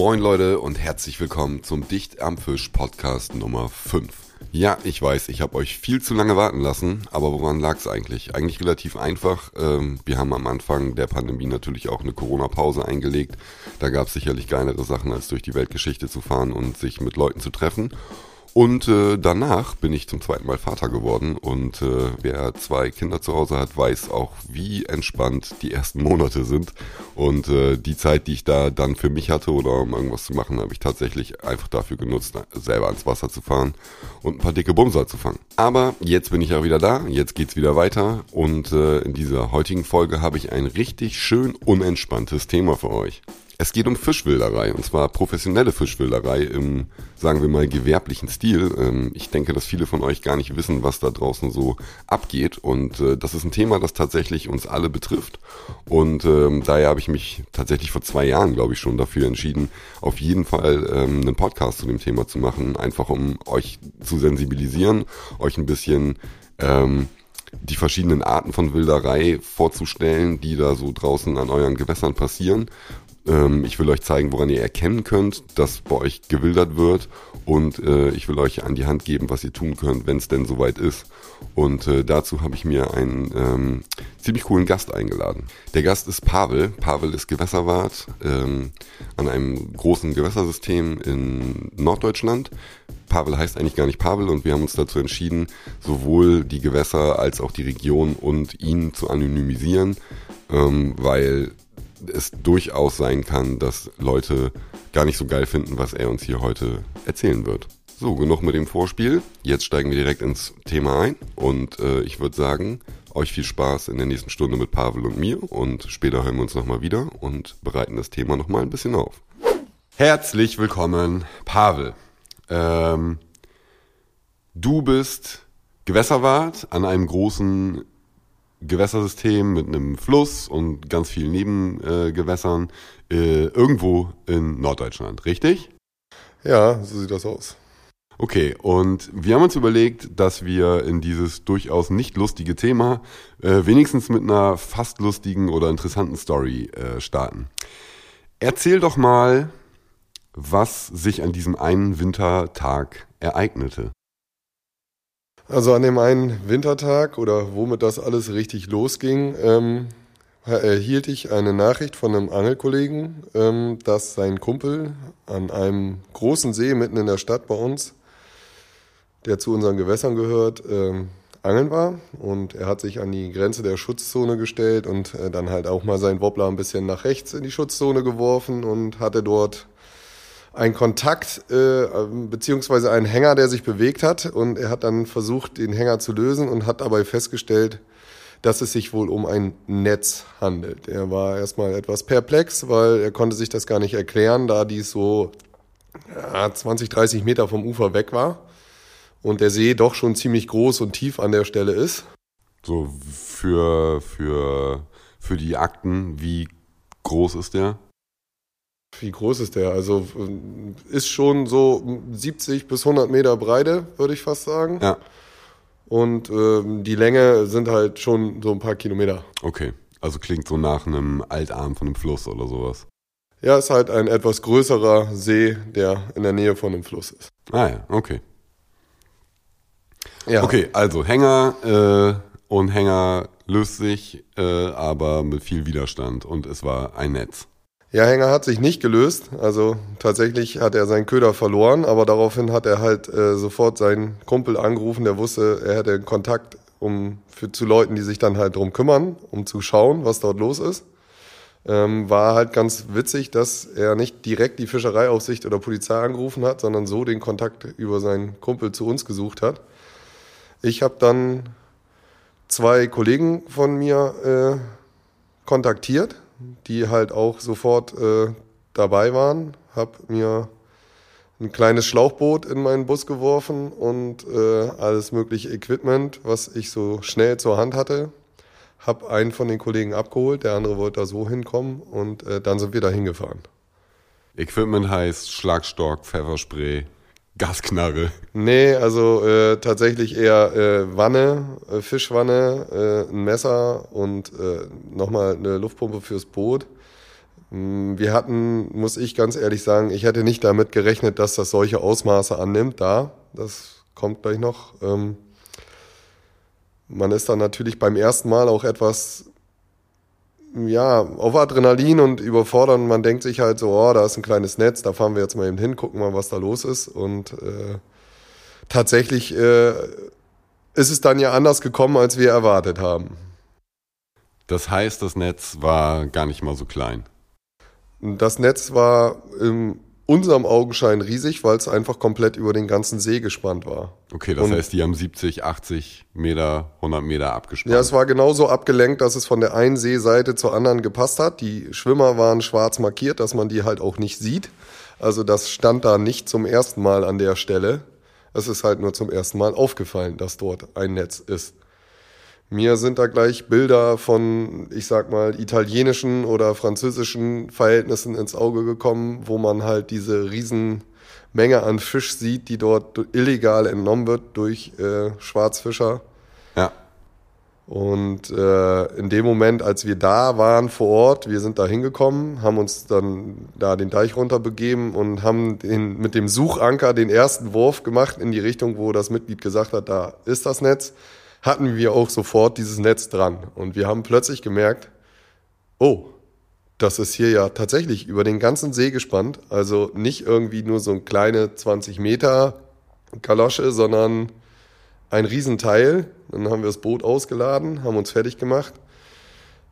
Moin Leute und herzlich willkommen zum Dicht am Fisch Podcast Nummer 5. Ja, ich weiß, ich habe euch viel zu lange warten lassen, aber woran lag es eigentlich? Eigentlich relativ einfach. Ähm, wir haben am Anfang der Pandemie natürlich auch eine Corona-Pause eingelegt. Da gab es sicherlich geilere Sachen, als durch die Weltgeschichte zu fahren und sich mit Leuten zu treffen. Und äh, danach bin ich zum zweiten Mal Vater geworden und äh, wer zwei Kinder zu Hause hat, weiß auch, wie entspannt die ersten Monate sind. Und äh, die Zeit, die ich da dann für mich hatte oder um irgendwas zu machen, habe ich tatsächlich einfach dafür genutzt, selber ans Wasser zu fahren und ein paar dicke Bumser zu fangen. Aber jetzt bin ich ja wieder da, jetzt geht's wieder weiter und äh, in dieser heutigen Folge habe ich ein richtig schön unentspanntes Thema für euch. Es geht um Fischwilderei und zwar professionelle Fischwilderei im, sagen wir mal, gewerblichen Stil. Ähm, ich denke, dass viele von euch gar nicht wissen, was da draußen so abgeht. Und äh, das ist ein Thema, das tatsächlich uns alle betrifft. Und ähm, daher habe ich mich tatsächlich vor zwei Jahren, glaube ich, schon dafür entschieden, auf jeden Fall ähm, einen Podcast zu dem Thema zu machen, einfach um euch zu sensibilisieren, euch ein bisschen die verschiedenen Arten von Wilderei vorzustellen, die da so draußen an euren Gewässern passieren ähm, ich will euch zeigen, woran ihr erkennen könnt, dass bei euch gewildert wird und äh, ich will euch an die Hand geben, was ihr tun könnt, wenn es denn soweit ist. Und äh, dazu habe ich mir einen ähm, ziemlich coolen Gast eingeladen. Der Gast ist Pavel. Pavel ist Gewässerwart ähm, an einem großen Gewässersystem in Norddeutschland. Pavel heißt eigentlich gar nicht Pavel und wir haben uns dazu entschieden, sowohl die Gewässer als auch die Region und ihn zu anonymisieren, ähm, weil es durchaus sein kann, dass Leute gar nicht so geil finden, was er uns hier heute erzählen wird. So, genug mit dem Vorspiel. Jetzt steigen wir direkt ins Thema ein und äh, ich würde sagen, euch viel Spaß in der nächsten Stunde mit Pavel und mir und später hören wir uns nochmal wieder und bereiten das Thema nochmal ein bisschen auf. Herzlich willkommen, Pavel. Ähm, du bist Gewässerwart an einem großen Gewässersystem mit einem Fluss und ganz vielen Nebengewässern äh, irgendwo in Norddeutschland, richtig? Ja, so sieht das aus. Okay, und wir haben uns überlegt, dass wir in dieses durchaus nicht lustige Thema äh, wenigstens mit einer fast lustigen oder interessanten Story äh, starten. Erzähl doch mal, was sich an diesem einen Wintertag ereignete. Also an dem einen Wintertag oder womit das alles richtig losging, ähm, erhielt ich eine Nachricht von einem Angelkollegen, ähm, dass sein Kumpel an einem großen See mitten in der Stadt bei uns, der zu unseren Gewässern gehört, ähm, angeln war. Und er hat sich an die Grenze der Schutzzone gestellt und äh, dann halt auch mal seinen Wobbler ein bisschen nach rechts in die Schutzzone geworfen und hatte dort ein Kontakt äh, beziehungsweise ein Hänger, der sich bewegt hat und er hat dann versucht, den Hänger zu lösen und hat dabei festgestellt, dass es sich wohl um ein Netz handelt. Er war erstmal etwas perplex, weil er konnte sich das gar nicht erklären, da dies so ja, 20, 30 Meter vom Ufer weg war und der See doch schon ziemlich groß und tief an der Stelle ist. So für, für, für die Akten, wie groß ist der? Wie groß ist der? Also äh, ist schon so 70 bis 100 Meter Breite, würde ich fast sagen. Ja. Und äh, die Länge sind halt schon so ein paar Kilometer. Okay, also klingt so nach einem Altarm von einem Fluss oder sowas. Ja, ist halt ein etwas größerer See, der in der Nähe von einem Fluss ist. Ah ja, okay. Ja. Okay, also Hänger äh, und Hänger löst sich, äh, aber mit viel Widerstand und es war ein Netz. Ja, Hänger hat sich nicht gelöst. Also tatsächlich hat er seinen Köder verloren, aber daraufhin hat er halt äh, sofort seinen Kumpel angerufen, der wusste, er hätte Kontakt um für, zu Leuten, die sich dann halt drum kümmern, um zu schauen, was dort los ist. Ähm, war halt ganz witzig, dass er nicht direkt die Fischereiaufsicht oder Polizei angerufen hat, sondern so den Kontakt über seinen Kumpel zu uns gesucht hat. Ich habe dann zwei Kollegen von mir äh, kontaktiert die halt auch sofort äh, dabei waren. Habe mir ein kleines Schlauchboot in meinen Bus geworfen und äh, alles mögliche Equipment, was ich so schnell zur Hand hatte. Hab einen von den Kollegen abgeholt, der andere wollte da so hinkommen und äh, dann sind wir da hingefahren. Equipment heißt Schlagstock, Pfefferspray, Gasknarre. Nee, also äh, tatsächlich eher äh, Wanne, äh, Fischwanne, äh, ein Messer und äh, nochmal eine Luftpumpe fürs Boot. Mm, wir hatten, muss ich ganz ehrlich sagen, ich hätte nicht damit gerechnet, dass das solche Ausmaße annimmt. Da, das kommt gleich noch. Ähm, man ist dann natürlich beim ersten Mal auch etwas, ja, auf Adrenalin und überfordern. Man denkt sich halt so, oh, da ist ein kleines Netz, da fahren wir jetzt mal eben hin, gucken mal, was da los ist. Und äh, tatsächlich äh, ist es dann ja anders gekommen, als wir erwartet haben. Das heißt, das Netz war gar nicht mal so klein. Das Netz war in unserem Augenschein riesig, weil es einfach komplett über den ganzen See gespannt war. Okay, das Und heißt, die haben 70, 80 Meter, 100 Meter abgespannt. Ja, es war genauso abgelenkt, dass es von der einen Seeseite zur anderen gepasst hat. Die Schwimmer waren schwarz markiert, dass man die halt auch nicht sieht. Also das stand da nicht zum ersten Mal an der Stelle. Es ist halt nur zum ersten Mal aufgefallen, dass dort ein Netz ist. Mir sind da gleich Bilder von, ich sag mal, italienischen oder französischen Verhältnissen ins Auge gekommen, wo man halt diese Riesenmenge an Fisch sieht, die dort illegal entnommen wird durch äh, Schwarzfischer. Ja. Und äh, in dem Moment, als wir da waren vor Ort, wir sind da hingekommen, haben uns dann da den Deich runterbegeben und haben den, mit dem Suchanker den ersten Wurf gemacht in die Richtung, wo das Mitglied gesagt hat, da ist das Netz hatten wir auch sofort dieses Netz dran. Und wir haben plötzlich gemerkt, oh, das ist hier ja tatsächlich über den ganzen See gespannt. Also nicht irgendwie nur so ein kleine 20 Meter Galosche, sondern ein Riesenteil. Dann haben wir das Boot ausgeladen, haben uns fertig gemacht,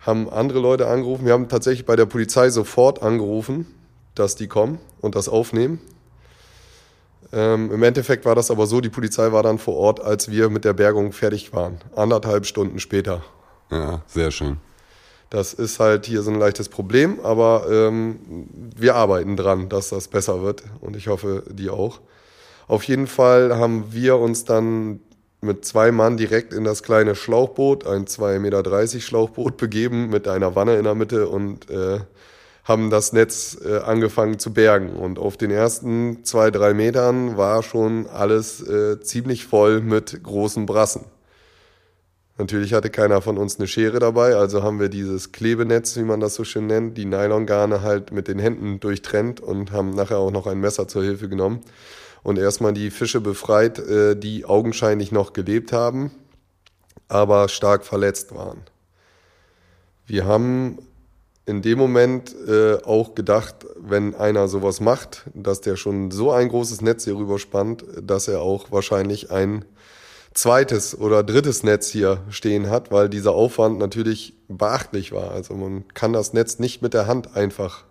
haben andere Leute angerufen. Wir haben tatsächlich bei der Polizei sofort angerufen, dass die kommen und das aufnehmen. Ähm, Im Endeffekt war das aber so, die Polizei war dann vor Ort, als wir mit der Bergung fertig waren. Anderthalb Stunden später. Ja, sehr schön. Das ist halt hier so ein leichtes Problem, aber ähm, wir arbeiten dran, dass das besser wird und ich hoffe, die auch. Auf jeden Fall haben wir uns dann mit zwei Mann direkt in das kleine Schlauchboot, ein 2,30 Meter Schlauchboot begeben mit einer Wanne in der Mitte und äh, haben das Netz äh, angefangen zu bergen. Und auf den ersten zwei, drei Metern war schon alles äh, ziemlich voll mit großen Brassen. Natürlich hatte keiner von uns eine Schere dabei, also haben wir dieses Klebenetz, wie man das so schön nennt, die Nylongarne halt mit den Händen durchtrennt und haben nachher auch noch ein Messer zur Hilfe genommen und erstmal die Fische befreit, äh, die augenscheinlich noch gelebt haben, aber stark verletzt waren. Wir haben in dem Moment äh, auch gedacht, wenn einer sowas macht, dass der schon so ein großes Netz hier rüber spannt, dass er auch wahrscheinlich ein zweites oder drittes Netz hier stehen hat, weil dieser Aufwand natürlich beachtlich war. Also man kann das Netz nicht mit der Hand einfach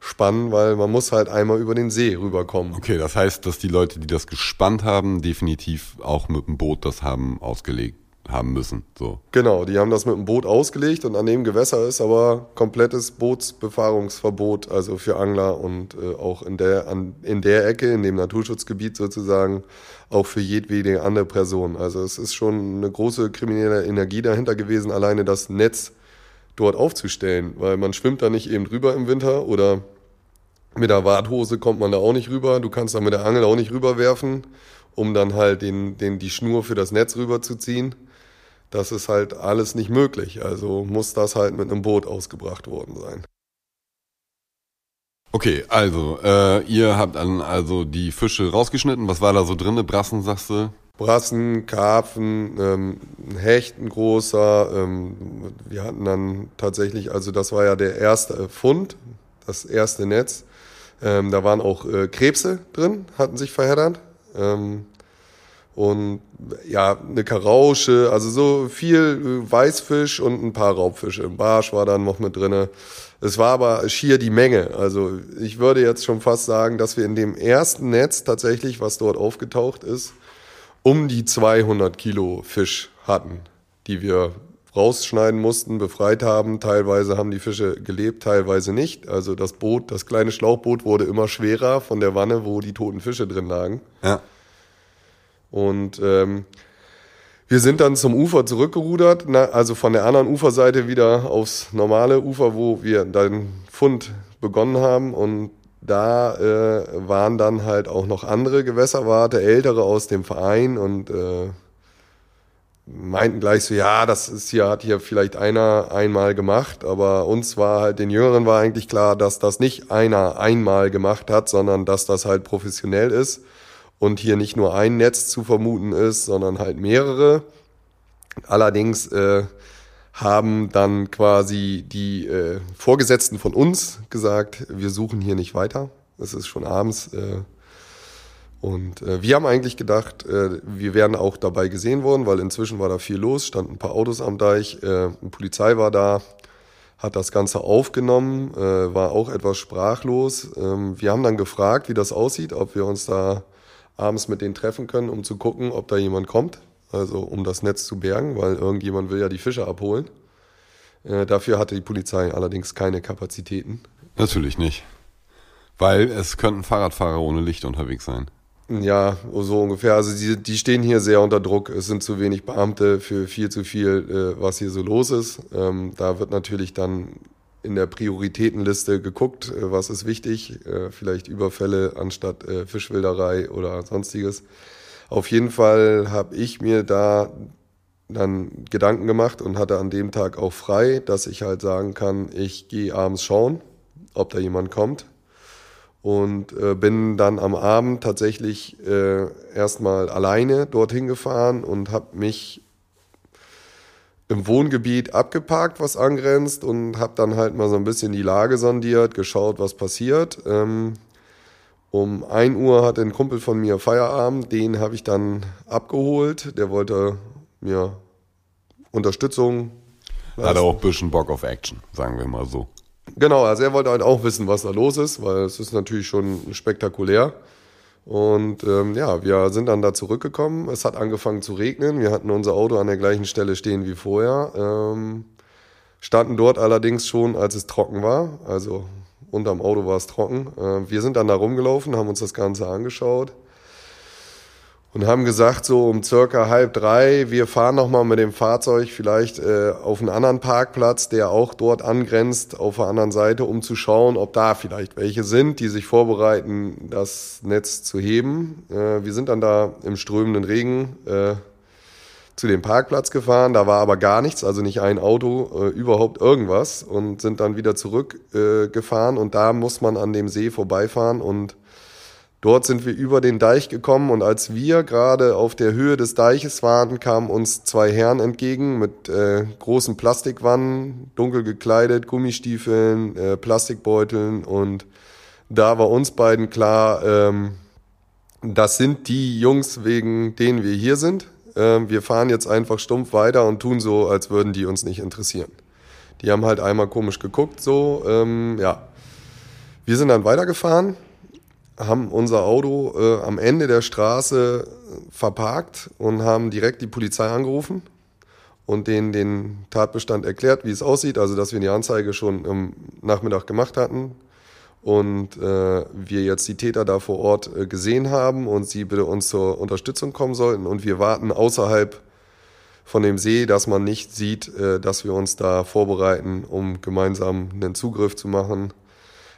spannen, weil man muss halt einmal über den See rüberkommen. Okay, das heißt, dass die Leute, die das gespannt haben, definitiv auch mit dem Boot das haben ausgelegt haben müssen. So. Genau, die haben das mit dem Boot ausgelegt und an dem Gewässer ist aber komplettes Bootsbefahrungsverbot, also für Angler und äh, auch in der, an, in der Ecke, in dem Naturschutzgebiet sozusagen, auch für jedwede andere Person. Also es ist schon eine große kriminelle Energie dahinter gewesen, alleine das Netz dort aufzustellen, weil man schwimmt da nicht eben drüber im Winter oder mit der Warthose kommt man da auch nicht rüber, du kannst da mit der Angel auch nicht rüberwerfen, um dann halt den, den, die Schnur für das Netz rüberzuziehen das ist halt alles nicht möglich. Also muss das halt mit einem Boot ausgebracht worden sein. Okay, also äh, ihr habt dann also die Fische rausgeschnitten. Was war da so drinne? Brassen, sagst du? Brassen, Karpfen, ähm, Hecht, ein großer. Ähm, wir hatten dann tatsächlich, also das war ja der erste Fund, das erste Netz. Ähm, da waren auch äh, Krebse drin, hatten sich verheddert. Ähm, und ja, eine Karausche, also so viel äh, Weißfisch und ein paar Raubfische. Ein Barsch war dann noch mit drinne. Es war aber schier die Menge. Also ich würde jetzt schon fast sagen, dass wir in dem ersten Netz tatsächlich, was dort aufgetaucht ist, um die 200 Kilo Fisch hatten, die wir rausschneiden mussten, befreit haben. Teilweise haben die Fische gelebt, teilweise nicht. Also das Boot, das kleine Schlauchboot wurde immer schwerer von der Wanne, wo die toten Fische drin lagen. Ja. Und ähm, wir sind dann zum Ufer zurückgerudert, na, also von der anderen Uferseite wieder aufs normale Ufer, wo wir den Fund begonnen haben. Und da äh, waren dann halt auch noch andere Gewässerwarte, ältere aus dem Verein und äh, meinten gleich so, ja, das ist hier, hat hier vielleicht einer einmal gemacht, aber uns war halt, den Jüngeren war eigentlich klar, dass das nicht einer einmal gemacht hat, sondern dass das halt professionell ist und hier nicht nur ein Netz zu vermuten ist, sondern halt mehrere. Allerdings äh, haben dann quasi die äh, Vorgesetzten von uns gesagt, wir suchen hier nicht weiter. Es ist schon abends. Äh, und äh, wir haben eigentlich gedacht, äh, wir wären auch dabei gesehen worden, weil inzwischen war da viel los, standen ein paar Autos am Deich, äh, die Polizei war da, hat das Ganze aufgenommen, äh, war auch etwas sprachlos. Ähm, wir haben dann gefragt, wie das aussieht, ob wir uns da abends mit denen treffen können, um zu gucken, ob da jemand kommt, also um das Netz zu bergen, weil irgendjemand will ja die Fische abholen. Äh, dafür hatte die Polizei allerdings keine Kapazitäten. Natürlich nicht. Weil es könnten Fahrradfahrer ohne Licht unterwegs sein. Ja, so ungefähr. Also die, die stehen hier sehr unter Druck. Es sind zu wenig Beamte für viel zu viel, äh, was hier so los ist. Ähm, da wird natürlich dann in der Prioritätenliste geguckt, äh, was ist wichtig. Äh, vielleicht Überfälle anstatt äh, Fischwilderei oder sonstiges. Auf jeden Fall habe ich mir da dann Gedanken gemacht und hatte an dem Tag auch frei, dass ich halt sagen kann, ich gehe abends schauen, ob da jemand kommt und äh, bin dann am Abend tatsächlich äh, erstmal alleine dorthin gefahren und habe mich im Wohngebiet abgeparkt, was angrenzt und habe dann halt mal so ein bisschen die Lage sondiert, geschaut, was passiert. Ähm, um 1 Uhr hatte ein Kumpel von mir Feierabend, den habe ich dann abgeholt. Der wollte mir Unterstützung. Hat auch ein bisschen Bock auf Action, sagen wir mal so. Genau, also er wollte halt auch wissen, was da los ist, weil es ist natürlich schon spektakulär. Und ähm, ja, wir sind dann da zurückgekommen. Es hat angefangen zu regnen. Wir hatten unser Auto an der gleichen Stelle stehen wie vorher. Ähm, standen dort allerdings schon, als es trocken war. Also unterm Auto war es trocken. Äh, wir sind dann da rumgelaufen, haben uns das Ganze angeschaut und haben gesagt, so um circa halb drei, wir fahren nochmal mit dem Fahrzeug vielleicht äh, auf einen anderen Parkplatz, der auch dort angrenzt, auf der anderen Seite, um zu schauen, ob da vielleicht welche sind, die sich vorbereiten, das Netz zu heben. Äh, wir sind dann da im strömenden Regen äh, zu dem Parkplatz gefahren, da war aber gar nichts, also nicht ein Auto, äh, überhaupt irgendwas und sind dann wieder zurückgefahren. Äh, und da muss man an dem See vorbeifahren und Dort sind wir über den Deich gekommen und als wir gerade auf der Höhe des Deiches waren, kamen uns zwei Herren entgegen mit äh, großen Plastikwannen, dunkel gekleidet, Gummistiefeln, äh, Plastikbeuteln und da war uns beiden klar, ähm, das sind die Jungs, wegen denen wir hier sind. Ähm, wir fahren jetzt einfach stumpf weiter und tun so, als würden die uns nicht interessieren. Die haben halt einmal komisch geguckt, so, ähm, ja. Wir sind dann weitergefahren haben unser Auto äh, am Ende der Straße verparkt und haben direkt die Polizei angerufen und denen den Tatbestand erklärt, wie es aussieht, also dass wir die Anzeige schon im Nachmittag gemacht hatten und äh, wir jetzt die Täter da vor Ort äh, gesehen haben und sie bitte uns zur Unterstützung kommen sollten und wir warten außerhalb von dem See, dass man nicht sieht, äh, dass wir uns da vorbereiten, um gemeinsam einen Zugriff zu machen.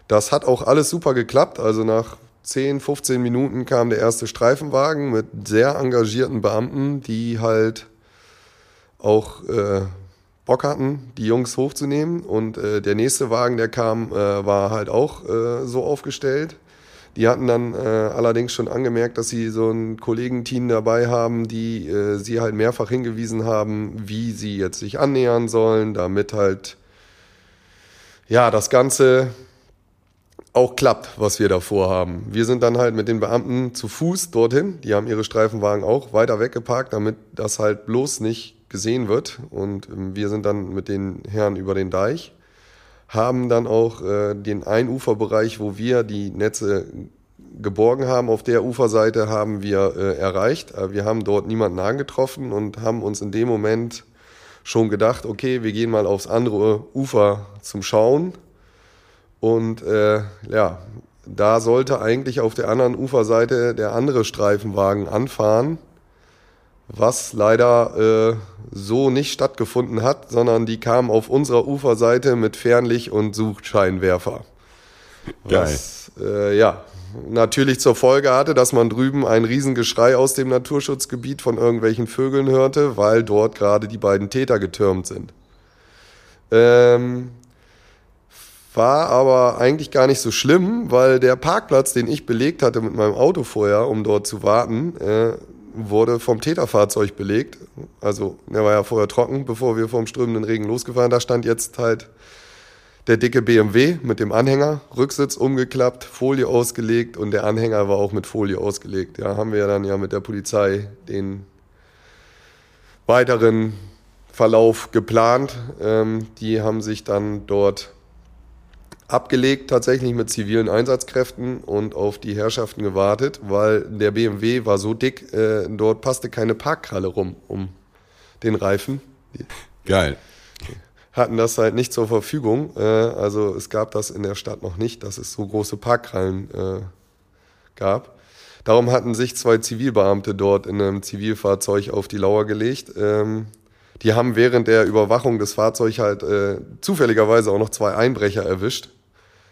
Das hat auch alles super geklappt. Also nach 10, 15 Minuten kam der erste Streifenwagen mit sehr engagierten Beamten, die halt auch äh, Bock hatten, die Jungs hochzunehmen. Und äh, der nächste Wagen, der kam, äh, war halt auch äh, so aufgestellt. Die hatten dann äh, allerdings schon angemerkt, dass sie so ein Kollegenteam dabei haben, die äh, sie halt mehrfach hingewiesen haben, wie sie jetzt sich annähern sollen, damit halt ja das Ganze auch klappt, was wir da vorhaben. Wir sind dann halt mit den Beamten zu Fuß dorthin. Die haben ihre Streifenwagen auch weiter weggeparkt, damit das halt bloß nicht gesehen wird. Und ähm, wir sind dann mit den Herren über den Deich, haben dann auch äh, den Einuferbereich, wo wir die Netze geborgen haben, auf der Uferseite haben wir äh, erreicht. Äh, wir haben dort niemanden angetroffen und haben uns in dem Moment schon gedacht, okay, wir gehen mal aufs andere Ufer zum Schauen und äh, ja, da sollte eigentlich auf der anderen Uferseite der andere Streifenwagen anfahren, was leider äh, so nicht stattgefunden hat, sondern die kamen auf unserer Uferseite mit Fernlicht und Suchscheinwerfer. Geil. äh, ja, natürlich zur Folge hatte, dass man drüben ein Riesengeschrei aus dem Naturschutzgebiet von irgendwelchen Vögeln hörte, weil dort gerade die beiden Täter getürmt sind. Ähm, war aber eigentlich gar nicht so schlimm, weil der Parkplatz, den ich belegt hatte mit meinem Auto vorher, um dort zu warten, äh, wurde vom Täterfahrzeug belegt. Also der war ja vorher trocken, bevor wir vom strömenden Regen losgefahren. Da stand jetzt halt der dicke BMW mit dem Anhänger, Rücksitz umgeklappt, Folie ausgelegt und der Anhänger war auch mit Folie ausgelegt. Ja, haben wir dann ja mit der Polizei den weiteren Verlauf geplant. Ähm, die haben sich dann dort abgelegt, tatsächlich mit zivilen Einsatzkräften und auf die Herrschaften gewartet, weil der BMW war so dick, äh, dort passte keine Parkkralle rum um den Reifen. Geil hatten das halt nicht zur Verfügung. Äh, also es gab das in der Stadt noch nicht, dass es so große Parkhallen äh, gab. Darum hatten sich zwei Zivilbeamte dort in einem Zivilfahrzeug auf die Lauer gelegt. Ähm, die haben während der Überwachung des Fahrzeugs halt äh, zufälligerweise auch noch zwei Einbrecher erwischt.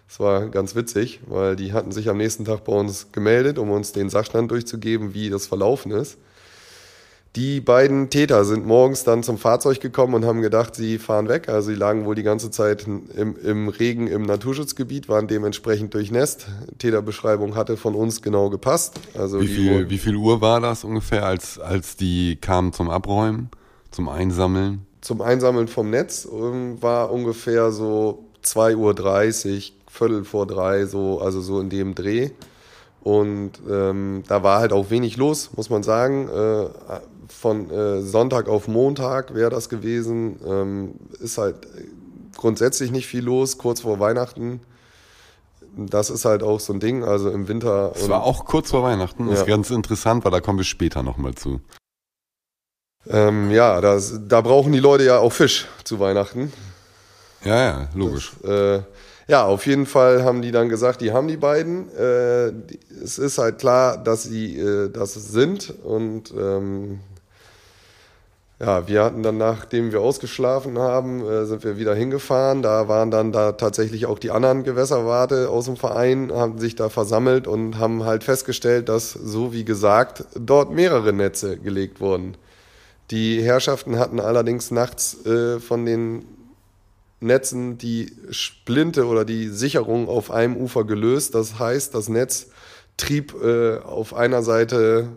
Das war ganz witzig, weil die hatten sich am nächsten Tag bei uns gemeldet, um uns den Sachstand durchzugeben, wie das verlaufen ist. Die beiden Täter sind morgens dann zum Fahrzeug gekommen und haben gedacht, sie fahren weg. Also sie lagen wohl die ganze Zeit im, im Regen im Naturschutzgebiet, waren dementsprechend durchnässt. Täterbeschreibung hatte von uns genau gepasst. Also wie viel, wie viel Uhr war das ungefähr, als, als die kamen zum Abräumen, zum Einsammeln? Zum Einsammeln vom Netz war ungefähr so 2.30 Uhr, Viertel vor drei, so, also so in dem Dreh. Und ähm, da war halt auch wenig los, muss man sagen. Äh, von äh, Sonntag auf Montag wäre das gewesen. Ähm, ist halt grundsätzlich nicht viel los, kurz vor Weihnachten. Das ist halt auch so ein Ding, also im Winter. Es war auch kurz vor Weihnachten, ja. ist ganz interessant, weil da kommen wir später nochmal zu. Ähm, ja, das, da brauchen die Leute ja auch Fisch zu Weihnachten. Ja, ja, logisch. Das, äh, ja, auf jeden Fall haben die dann gesagt, die haben die beiden. Äh, es ist halt klar, dass sie äh, das sind und ähm, ja, wir hatten dann, nachdem wir ausgeschlafen haben, äh, sind wir wieder hingefahren. Da waren dann da tatsächlich auch die anderen Gewässerwarte aus dem Verein, haben sich da versammelt und haben halt festgestellt, dass, so wie gesagt, dort mehrere Netze gelegt wurden. Die Herrschaften hatten allerdings nachts äh, von den Netzen die Splinte oder die Sicherung auf einem Ufer gelöst. Das heißt, das Netz trieb äh, auf einer Seite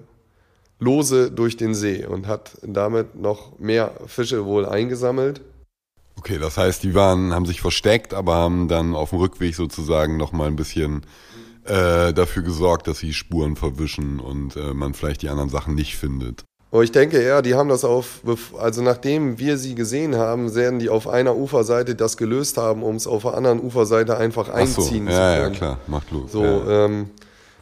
lose durch den See und hat damit noch mehr Fische wohl eingesammelt. Okay, das heißt, die waren, haben sich versteckt, aber haben dann auf dem Rückweg sozusagen noch mal ein bisschen äh, dafür gesorgt, dass sie Spuren verwischen und äh, man vielleicht die anderen Sachen nicht findet. Aber ich denke eher, die haben das auf, also nachdem wir sie gesehen haben, werden die auf einer Uferseite das gelöst haben, um es auf der anderen Uferseite einfach einziehen so, ja, zu können. Ja, klar, macht los. So, ja. ähm,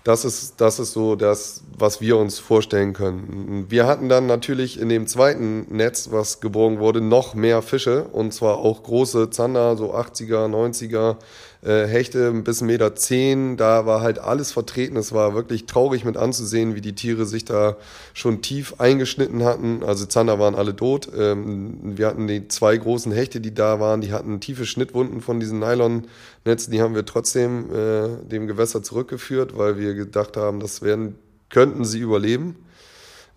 das ist, das ist so das, was wir uns vorstellen können. Wir hatten dann natürlich in dem zweiten Netz, was geborgen wurde, noch mehr Fische und zwar auch große Zander, so 80er, 90er, äh, Hechte bis 1,10 Meter. Zehn, da war halt alles vertreten. Es war wirklich traurig mit anzusehen, wie die Tiere sich da schon tief eingeschnitten hatten. Also Zander waren alle tot. Ähm, wir hatten die zwei großen Hechte, die da waren, die hatten tiefe Schnittwunden von diesen Nylonnetzen. Die haben wir trotzdem äh, dem Gewässer zurückgeführt, weil wir gedacht haben, das werden, könnten sie überleben.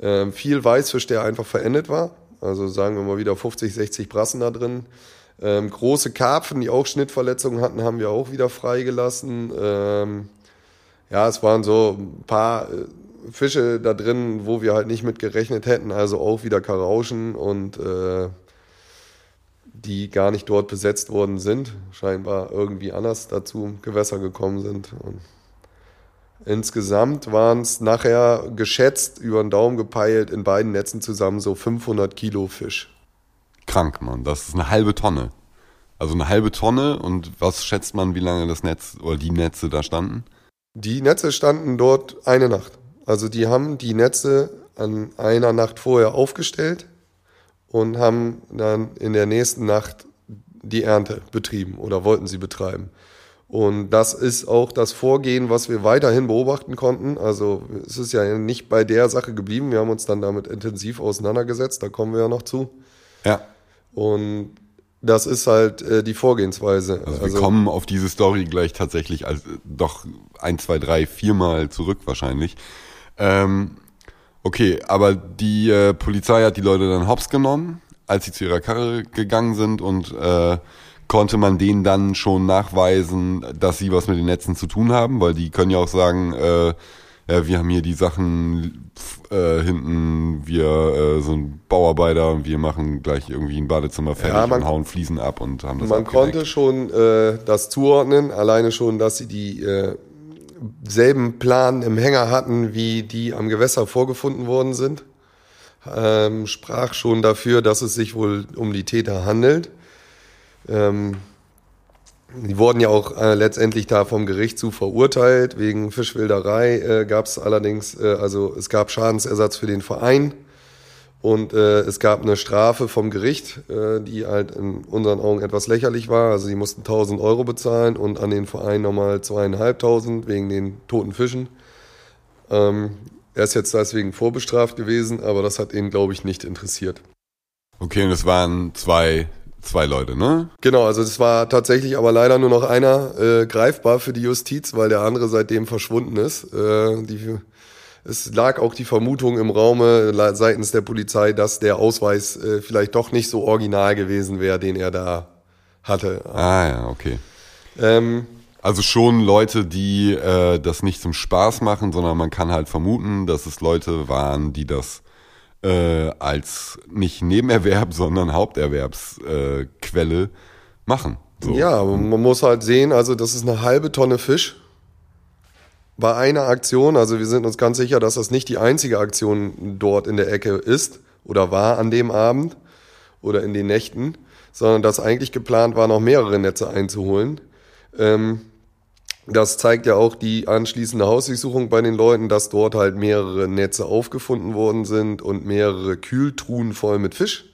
Ähm, viel Weißfisch, der einfach verendet war. Also sagen wir mal wieder 50, 60 Brassen da drin. Ähm, große Karpfen, die auch Schnittverletzungen hatten, haben wir auch wieder freigelassen. Ähm, ja, es waren so ein paar äh, Fische da drin, wo wir halt nicht mit gerechnet hätten, also auch wieder Karauschen und äh, die gar nicht dort besetzt worden sind, scheinbar irgendwie anders dazu im Gewässer gekommen sind. Und insgesamt waren es nachher geschätzt, über den Daumen gepeilt, in beiden Netzen zusammen so 500 Kilo Fisch krank, Mann. Das ist eine halbe Tonne. Also eine halbe Tonne und was schätzt man, wie lange das Netz oder die Netze da standen? Die Netze standen dort eine Nacht. Also die haben die Netze an einer Nacht vorher aufgestellt und haben dann in der nächsten Nacht die Ernte betrieben oder wollten sie betreiben. Und das ist auch das Vorgehen, was wir weiterhin beobachten konnten. Also es ist ja nicht bei der Sache geblieben. Wir haben uns dann damit intensiv auseinandergesetzt, da kommen wir ja noch zu. Ja. Und Das ist halt äh, die Vorgehensweise. Also, also wir kommen auf diese Story gleich tatsächlich als, doch ein, zwei, drei, viermal zurück wahrscheinlich. Ähm, okay, aber die äh, Polizei hat die Leute dann hops genommen, als sie zu ihrer Karre gegangen sind und äh, konnte man denen dann schon nachweisen, dass sie was mit den Netzen zu tun haben, weil die können ja auch sagen, äh, ja, wir haben hier die Sachen äh, hinten, wir äh, sind Bauarbeiter und wir machen gleich irgendwie ein Badezimmer fertig ja, man, und hauen Fliesen ab und haben das Man abgedeckt. konnte schon äh, das zuordnen, alleine schon, dass sie die äh, selben Plan im Hänger hatten, wie die am Gewässer vorgefunden worden sind. Ähm, sprach schon dafür, dass es sich wohl um die Täter handelt. Ähm, die wurden ja auch äh, letztendlich da vom Gericht zu verurteilt. Wegen Fischwilderei äh, gab es allerdings, äh, also es gab Schadensersatz für den Verein und äh, es gab eine Strafe vom Gericht, äh, die halt in unseren Augen etwas lächerlich war. Also die mussten 1000 Euro bezahlen und an den Verein nochmal zweieinhalbtausend wegen den toten Fischen. Ähm, er ist jetzt deswegen vorbestraft gewesen, aber das hat ihn, glaube ich, nicht interessiert. Okay, und es waren zwei zwei Leute, ne? Genau, also es war tatsächlich aber leider nur noch einer äh, greifbar für die Justiz, weil der andere seitdem verschwunden ist. Äh, die, es lag auch die Vermutung im Raume seitens der Polizei, dass der Ausweis äh, vielleicht doch nicht so original gewesen wäre, den er da hatte. Ah ja, okay. Ähm, also schon Leute, die äh, das nicht zum Spaß machen, sondern man kann halt vermuten, dass es Leute waren, die das äh, als nicht Nebenerwerb, sondern Haupterwerbsquelle äh, machen. So. Ja, aber man muss halt sehen, also das ist eine halbe Tonne Fisch bei einer Aktion. Also wir sind uns ganz sicher, dass das nicht die einzige Aktion dort in der Ecke ist oder war an dem Abend oder in den Nächten, sondern dass eigentlich geplant war, noch mehrere Netze einzuholen. Ähm, das zeigt ja auch die anschließende Hausdurchsuchung bei den Leuten, dass dort halt mehrere Netze aufgefunden worden sind und mehrere Kühltruhen voll mit Fisch.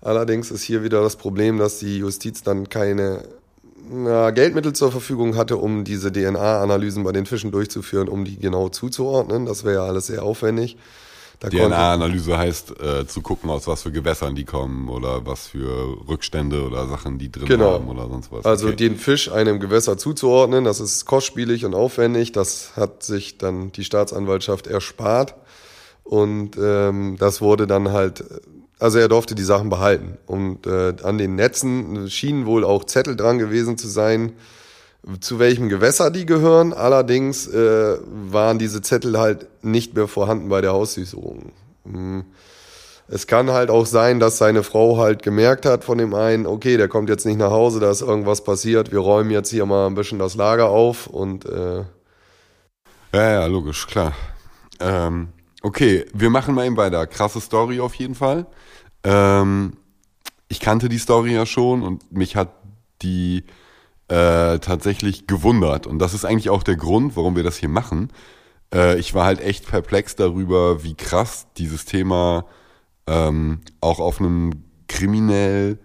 Allerdings ist hier wieder das Problem, dass die Justiz dann keine na, Geldmittel zur Verfügung hatte, um diese DNA-Analysen bei den Fischen durchzuführen, um die genau zuzuordnen. Das wäre ja alles sehr aufwendig. DNA-Analyse heißt äh, zu gucken, aus was für Gewässern die kommen oder was für Rückstände oder Sachen die drin genau. haben oder sonst was. Also okay. den Fisch einem Gewässer zuzuordnen, das ist kostspielig und aufwendig. Das hat sich dann die Staatsanwaltschaft erspart. Und ähm, das wurde dann halt, also er durfte die Sachen behalten. Und äh, an den Netzen schienen wohl auch Zettel dran gewesen zu sein, zu welchem Gewässer die gehören. Allerdings äh, waren diese Zettel halt nicht mehr vorhanden bei der Hausdurchsuchung. Hm. Es kann halt auch sein, dass seine Frau halt gemerkt hat von dem einen, okay, der kommt jetzt nicht nach Hause, da ist irgendwas passiert, wir räumen jetzt hier mal ein bisschen das Lager auf und äh Ja, ja, logisch, klar. Ähm, okay, wir machen mal eben weiter. Krasse Story auf jeden Fall. Ähm, ich kannte die Story ja schon und mich hat die äh, tatsächlich gewundert. Und das ist eigentlich auch der Grund, warum wir das hier machen. Äh, ich war halt echt perplex darüber, wie krass dieses Thema ähm, auch auf einem kriminell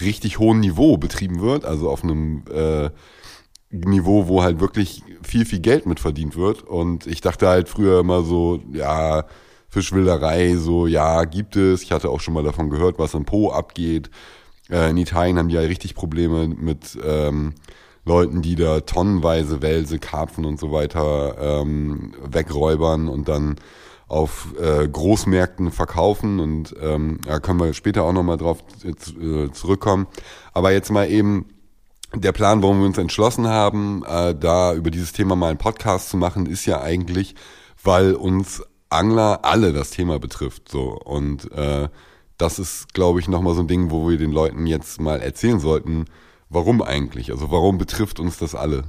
richtig hohen Niveau betrieben wird. Also auf einem äh, Niveau, wo halt wirklich viel, viel Geld mit verdient wird. Und ich dachte halt früher immer so, ja, Fischwilderei, so, ja, gibt es. Ich hatte auch schon mal davon gehört, was im Po abgeht. Äh, in Italien haben die ja richtig Probleme mit ähm, Leuten, die da tonnenweise Wälse, Karpfen und so weiter ähm, wegräubern und dann auf äh, Großmärkten verkaufen und ähm, da können wir später auch nochmal drauf äh, zurückkommen. Aber jetzt mal eben der Plan, warum wir uns entschlossen haben, äh, da über dieses Thema mal einen Podcast zu machen, ist ja eigentlich, weil uns Angler alle das Thema betrifft. So und äh, das ist, glaube ich, nochmal so ein Ding, wo wir den Leuten jetzt mal erzählen sollten, warum eigentlich? Also warum betrifft uns das alle?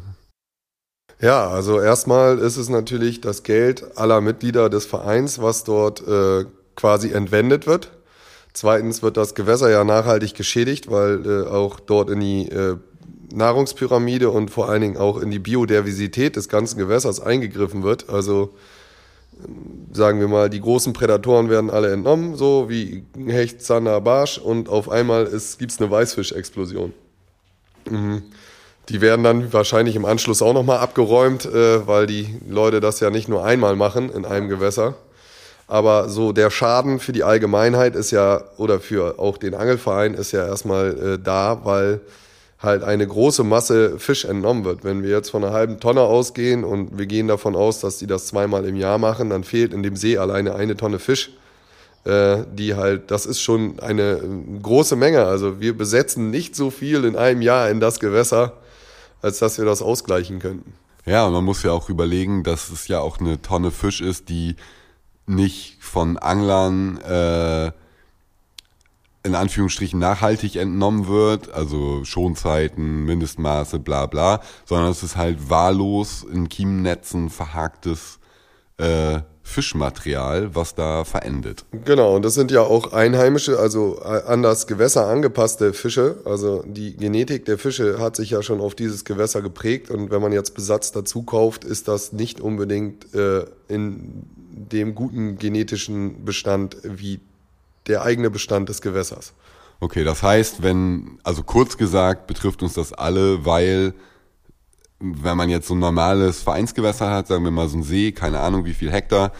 Ja, also erstmal ist es natürlich das Geld aller Mitglieder des Vereins, was dort äh, quasi entwendet wird. Zweitens wird das Gewässer ja nachhaltig geschädigt, weil äh, auch dort in die äh, Nahrungspyramide und vor allen Dingen auch in die Biodiversität des ganzen Gewässers eingegriffen wird. Also sagen wir mal, die großen Prädatoren werden alle entnommen, so wie Hecht, Zander, Barsch und auf einmal gibt es eine Weißfischexplosion. Mhm. Die werden dann wahrscheinlich im Anschluss auch nochmal abgeräumt, äh, weil die Leute das ja nicht nur einmal machen in einem Gewässer. Aber so der Schaden für die Allgemeinheit ist ja, oder für auch den Angelverein ist ja erstmal äh, da, weil halt eine große Masse Fisch entnommen wird. Wenn wir jetzt von einer halben Tonne ausgehen und wir gehen davon aus, dass die das zweimal im Jahr machen, dann fehlt in dem See alleine eine Tonne Fisch. Äh, die halt, das ist schon eine große Menge. Also wir besetzen nicht so viel in einem Jahr in das Gewässer, als dass wir das ausgleichen könnten. Ja, man muss ja auch überlegen, dass es ja auch eine Tonne Fisch ist, die nicht von Anglern äh, in Anführungsstrichen nachhaltig entnommen wird, also Schonzeiten, Mindestmaße, bla bla, sondern es ist halt wahllos in Kiemennetzen verhaktes äh, Fischmaterial, was da verendet. Genau, und das sind ja auch einheimische, also an das Gewässer angepasste Fische. Also die Genetik der Fische hat sich ja schon auf dieses Gewässer geprägt und wenn man jetzt Besatz dazu kauft, ist das nicht unbedingt äh, in dem guten genetischen Bestand wie der eigene Bestand des Gewässers. Okay, das heißt, wenn, also kurz gesagt, betrifft uns das alle, weil wenn man jetzt so ein normales Vereinsgewässer hat, sagen wir mal so ein See, keine Ahnung wie viel Hektar,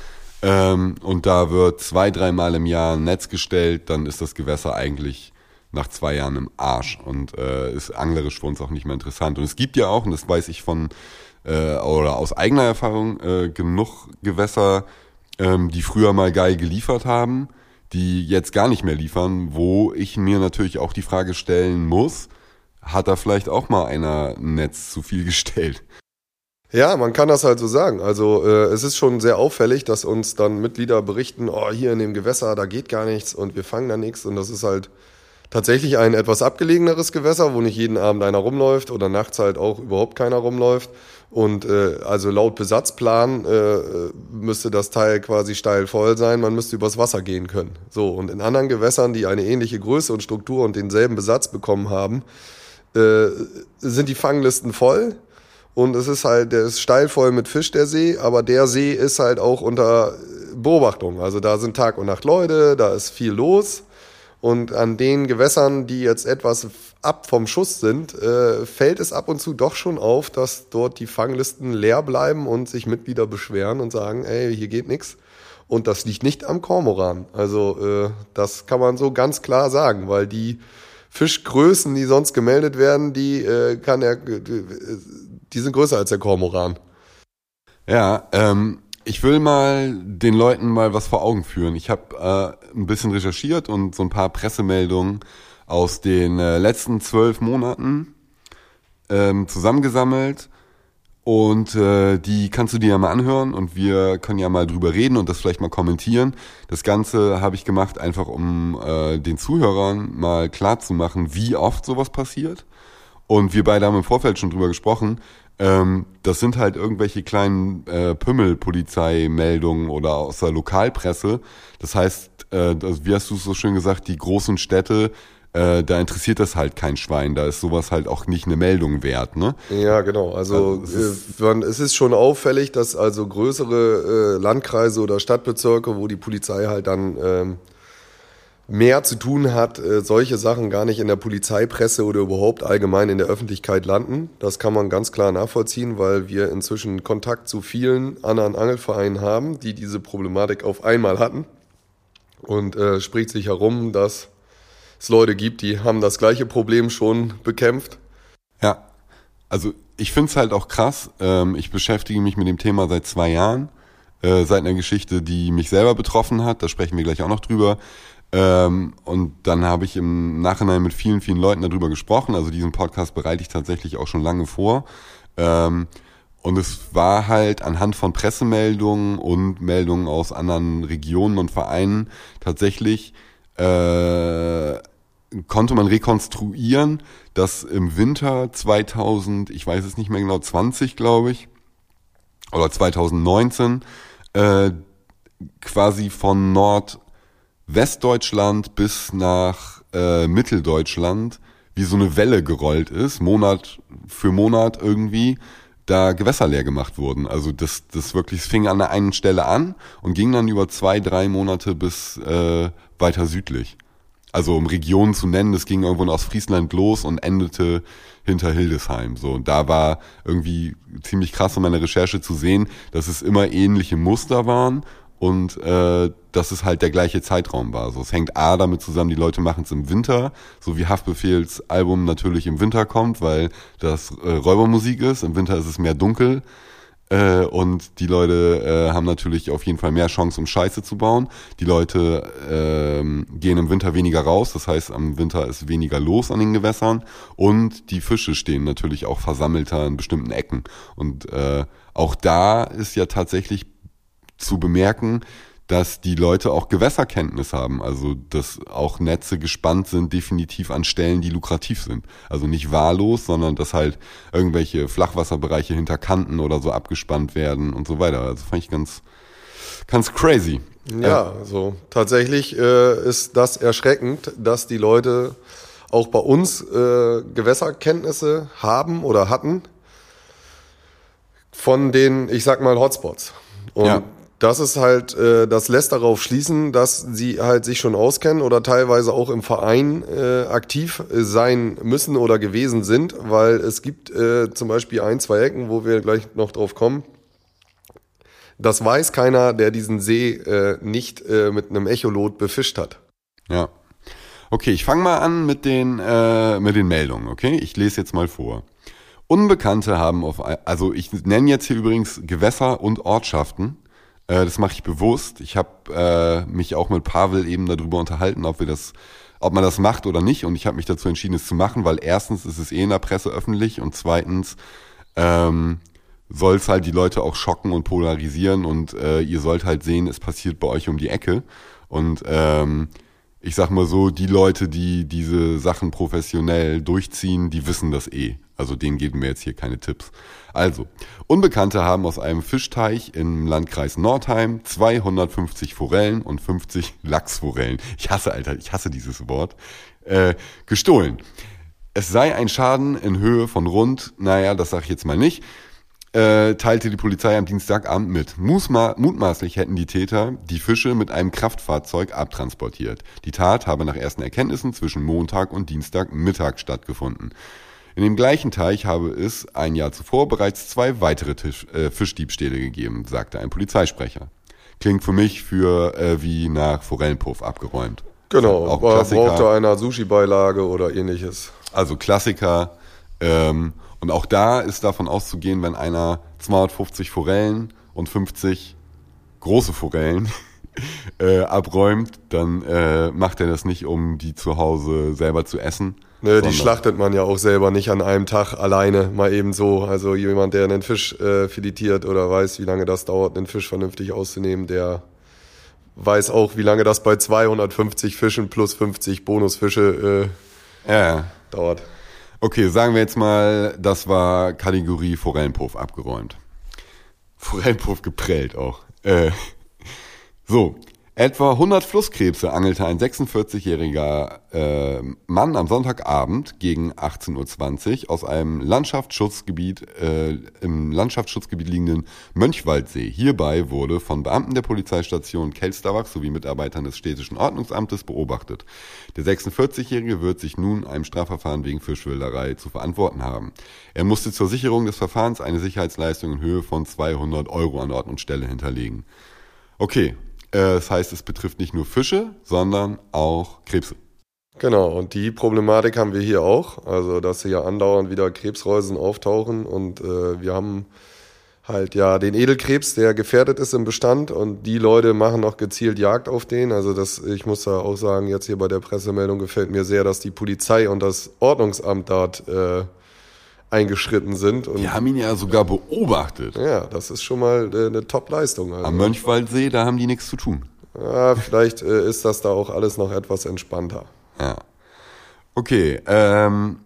ähm, und da wird zwei, dreimal im Jahr ein Netz gestellt, dann ist das Gewässer eigentlich nach zwei Jahren im Arsch und äh, ist anglerisch für uns auch nicht mehr interessant. Und es gibt ja auch, und das weiß ich von äh, oder aus eigener Erfahrung, äh, genug Gewässer, ähm, die früher mal geil geliefert haben, die jetzt gar nicht mehr liefern, wo ich mir natürlich auch die Frage stellen muss, hat da vielleicht auch mal einer ein Netz zu viel gestellt? Ja, man kann das halt so sagen. Also äh, es ist schon sehr auffällig, dass uns dann Mitglieder berichten, oh, hier in dem Gewässer, da geht gar nichts und wir fangen da nichts. Und das ist halt tatsächlich ein etwas abgelegeneres Gewässer, wo nicht jeden Abend einer rumläuft oder nachts halt auch überhaupt keiner rumläuft. Und äh, also laut Besatzplan äh, müsste das Teil quasi steil voll sein. Man müsste übers Wasser gehen können. So und in anderen Gewässern, die eine ähnliche Größe und Struktur und denselben Besatz bekommen haben, äh, sind die Fanglisten voll. Und es ist halt, der ist steil voll mit Fisch, der See, aber der See ist halt auch unter Beobachtung. Also da sind Tag und Nacht Leute, da ist viel los. Und an den Gewässern, die jetzt etwas ab vom Schuss sind, äh, fällt es ab und zu doch schon auf, dass dort die Fanglisten leer bleiben und sich Mitglieder beschweren und sagen, ey, hier geht nichts. Und das liegt nicht am Kormoran. Also äh, das kann man so ganz klar sagen, weil die Fischgrößen, die sonst gemeldet werden, die äh, kann er, die sind größer als der Kormoran. Ja, ähm, ich will mal den Leuten mal was vor Augen führen. Ich habe äh, ein bisschen recherchiert und so ein paar Pressemeldungen aus den äh, letzten zwölf Monaten ähm, zusammengesammelt und äh, die kannst du dir ja mal anhören und wir können ja mal drüber reden und das vielleicht mal kommentieren. Das Ganze habe ich gemacht, einfach um äh, den Zuhörern mal klar zu machen, wie oft sowas passiert. Und wir beide haben im Vorfeld schon drüber gesprochen. Ähm, das sind halt irgendwelche kleinen äh, Pümmelpolizeimeldungen oder aus der Lokalpresse. Das heißt, äh, wie hast du es so schön gesagt, die großen Städte äh, da interessiert das halt kein Schwein. Da ist sowas halt auch nicht eine Meldung wert, ne? Ja, genau. Also, also es, ist, äh, es, ist, schon auffällig, dass also größere äh, Landkreise oder Stadtbezirke, wo die Polizei halt dann ähm, mehr zu tun hat, äh, solche Sachen gar nicht in der Polizeipresse oder überhaupt allgemein in der Öffentlichkeit landen. Das kann man ganz klar nachvollziehen, weil wir inzwischen Kontakt zu vielen anderen Angelvereinen haben, die diese Problematik auf einmal hatten. Und äh, spricht sich herum, dass es Leute gibt, die haben das gleiche Problem schon bekämpft. Ja, also ich finde es halt auch krass. Ähm, ich beschäftige mich mit dem Thema seit zwei Jahren, äh, seit einer Geschichte, die mich selber betroffen hat. Da sprechen wir gleich auch noch drüber. Ähm, und dann habe ich im Nachhinein mit vielen, vielen Leuten darüber gesprochen. Also diesen Podcast bereite ich tatsächlich auch schon lange vor. Ähm, und es war halt anhand von Pressemeldungen und Meldungen aus anderen Regionen und Vereinen tatsächlich äh, konnte man rekonstruieren, dass im Winter 2000, ich weiß es nicht mehr genau, 20 glaube ich, oder 2019, äh, quasi von Nordwestdeutschland bis nach äh, Mitteldeutschland wie so eine Welle gerollt ist, Monat für Monat irgendwie, da Gewässer leer gemacht wurden. Also das, das wirklich, es fing an der einen Stelle an und ging dann über zwei, drei Monate bis äh, weiter südlich. Also um Regionen zu nennen, das ging irgendwo aus Friesland los und endete hinter Hildesheim. So, und da war irgendwie ziemlich krass in meiner Recherche zu sehen, dass es immer ähnliche Muster waren und äh, dass es halt der gleiche Zeitraum war. So, es hängt A damit zusammen, die Leute machen es im Winter, so wie Haftbefehls Album natürlich im Winter kommt, weil das äh, Räubermusik ist. Im Winter ist es mehr dunkel. Äh, und die Leute äh, haben natürlich auf jeden Fall mehr Chance, um Scheiße zu bauen. Die Leute äh, gehen im Winter weniger raus, das heißt, am Winter ist weniger los an den Gewässern. Und die Fische stehen natürlich auch versammelter in bestimmten Ecken. Und äh, auch da ist ja tatsächlich zu bemerken, dass die Leute auch Gewässerkenntnis haben, also dass auch Netze gespannt sind, definitiv an Stellen, die lukrativ sind. Also nicht wahllos, sondern dass halt irgendwelche Flachwasserbereiche hinter Kanten oder so abgespannt werden und so weiter. Also fand ich ganz, ganz crazy. Ja, äh, also tatsächlich äh, ist das erschreckend, dass die Leute auch bei uns äh, Gewässerkenntnisse haben oder hatten von den, ich sag mal, Hotspots. Und ja das ist halt, äh, das lässt darauf schließen, dass sie halt sich schon auskennen oder teilweise auch im Verein äh, aktiv sein müssen oder gewesen sind, weil es gibt äh, zum Beispiel ein, zwei Ecken, wo wir gleich noch drauf kommen. Das weiß keiner, der diesen See äh, nicht äh, mit einem Echolot befischt hat. Ja. Okay, ich fange mal an mit den, äh, mit den Meldungen, okay? Ich lese jetzt mal vor. Unbekannte haben auf, also ich nenne jetzt hier übrigens Gewässer und Ortschaften, äh, das mache ich bewusst. Ich habe äh, mich auch mit Pavel eben darüber unterhalten, ob wir das, ob man das macht oder nicht. Und ich habe mich dazu entschieden, es zu machen, weil erstens ist es eh in der Presse öffentlich und zweitens ähm, soll es halt die Leute auch schocken und polarisieren und äh, ihr sollt halt sehen, es passiert bei euch um die Ecke. Und ähm, ich sag mal so, die Leute, die diese Sachen professionell durchziehen, die wissen das eh. Also denen geben wir jetzt hier keine Tipps. Also, Unbekannte haben aus einem Fischteich im Landkreis Nordheim 250 Forellen und 50 Lachsforellen, ich hasse, Alter, ich hasse dieses Wort, äh, gestohlen. Es sei ein Schaden in Höhe von rund, naja, das sage ich jetzt mal nicht, äh, teilte die Polizei am Dienstagabend mit. Musma mutmaßlich hätten die Täter die Fische mit einem Kraftfahrzeug abtransportiert. Die Tat habe nach ersten Erkenntnissen zwischen Montag und Dienstagmittag stattgefunden. In dem gleichen Teich habe es ein Jahr zuvor bereits zwei weitere Tisch, äh, Fischdiebstähle gegeben, sagte ein Polizeisprecher. Klingt für mich für äh, wie nach Forellenpuff abgeräumt. Genau, auch brauchte einer Sushi-Beilage oder ähnliches. Also Klassiker. Ähm, und auch da ist davon auszugehen, wenn einer 250 Forellen und 50 große Forellen äh, abräumt, dann äh, macht er das nicht, um die zu Hause selber zu essen. Ne, die schlachtet man ja auch selber nicht an einem Tag alleine, mal eben so. Also jemand, der einen Fisch äh, filetiert oder weiß, wie lange das dauert, einen Fisch vernünftig auszunehmen, der weiß auch, wie lange das bei 250 Fischen plus 50 Bonusfische äh, ja. dauert. Okay, sagen wir jetzt mal, das war Kategorie Forellenpuff abgeräumt. Forellenpuff geprellt auch. Äh, so, Etwa 100 Flusskrebse angelte ein 46-jähriger äh, Mann am Sonntagabend gegen 18.20 Uhr aus einem Landschaftsschutzgebiet, äh, im Landschaftsschutzgebiet liegenden Mönchwaldsee. Hierbei wurde von Beamten der Polizeistation Kelsterbach sowie Mitarbeitern des städtischen Ordnungsamtes beobachtet. Der 46-Jährige wird sich nun einem Strafverfahren wegen Fischwilderei zu verantworten haben. Er musste zur Sicherung des Verfahrens eine Sicherheitsleistung in Höhe von 200 Euro an Ort und Stelle hinterlegen. Okay, das heißt, es betrifft nicht nur Fische, sondern auch Krebse. Genau, und die Problematik haben wir hier auch. Also, dass hier andauernd wieder Krebsreusen auftauchen und äh, wir haben halt ja den Edelkrebs, der gefährdet ist im Bestand und die Leute machen noch gezielt Jagd auf den. Also das, ich muss da auch sagen, jetzt hier bei der Pressemeldung gefällt mir sehr, dass die Polizei und das Ordnungsamt dort äh, eingeschritten sind. Und die haben ihn ja sogar beobachtet. Ja, das ist schon mal äh, eine Top-Leistung. Also. Am Mönchwaldsee, da haben die nichts zu tun. Ja, vielleicht äh, ist das da auch alles noch etwas entspannter. Ja. Okay, ähm,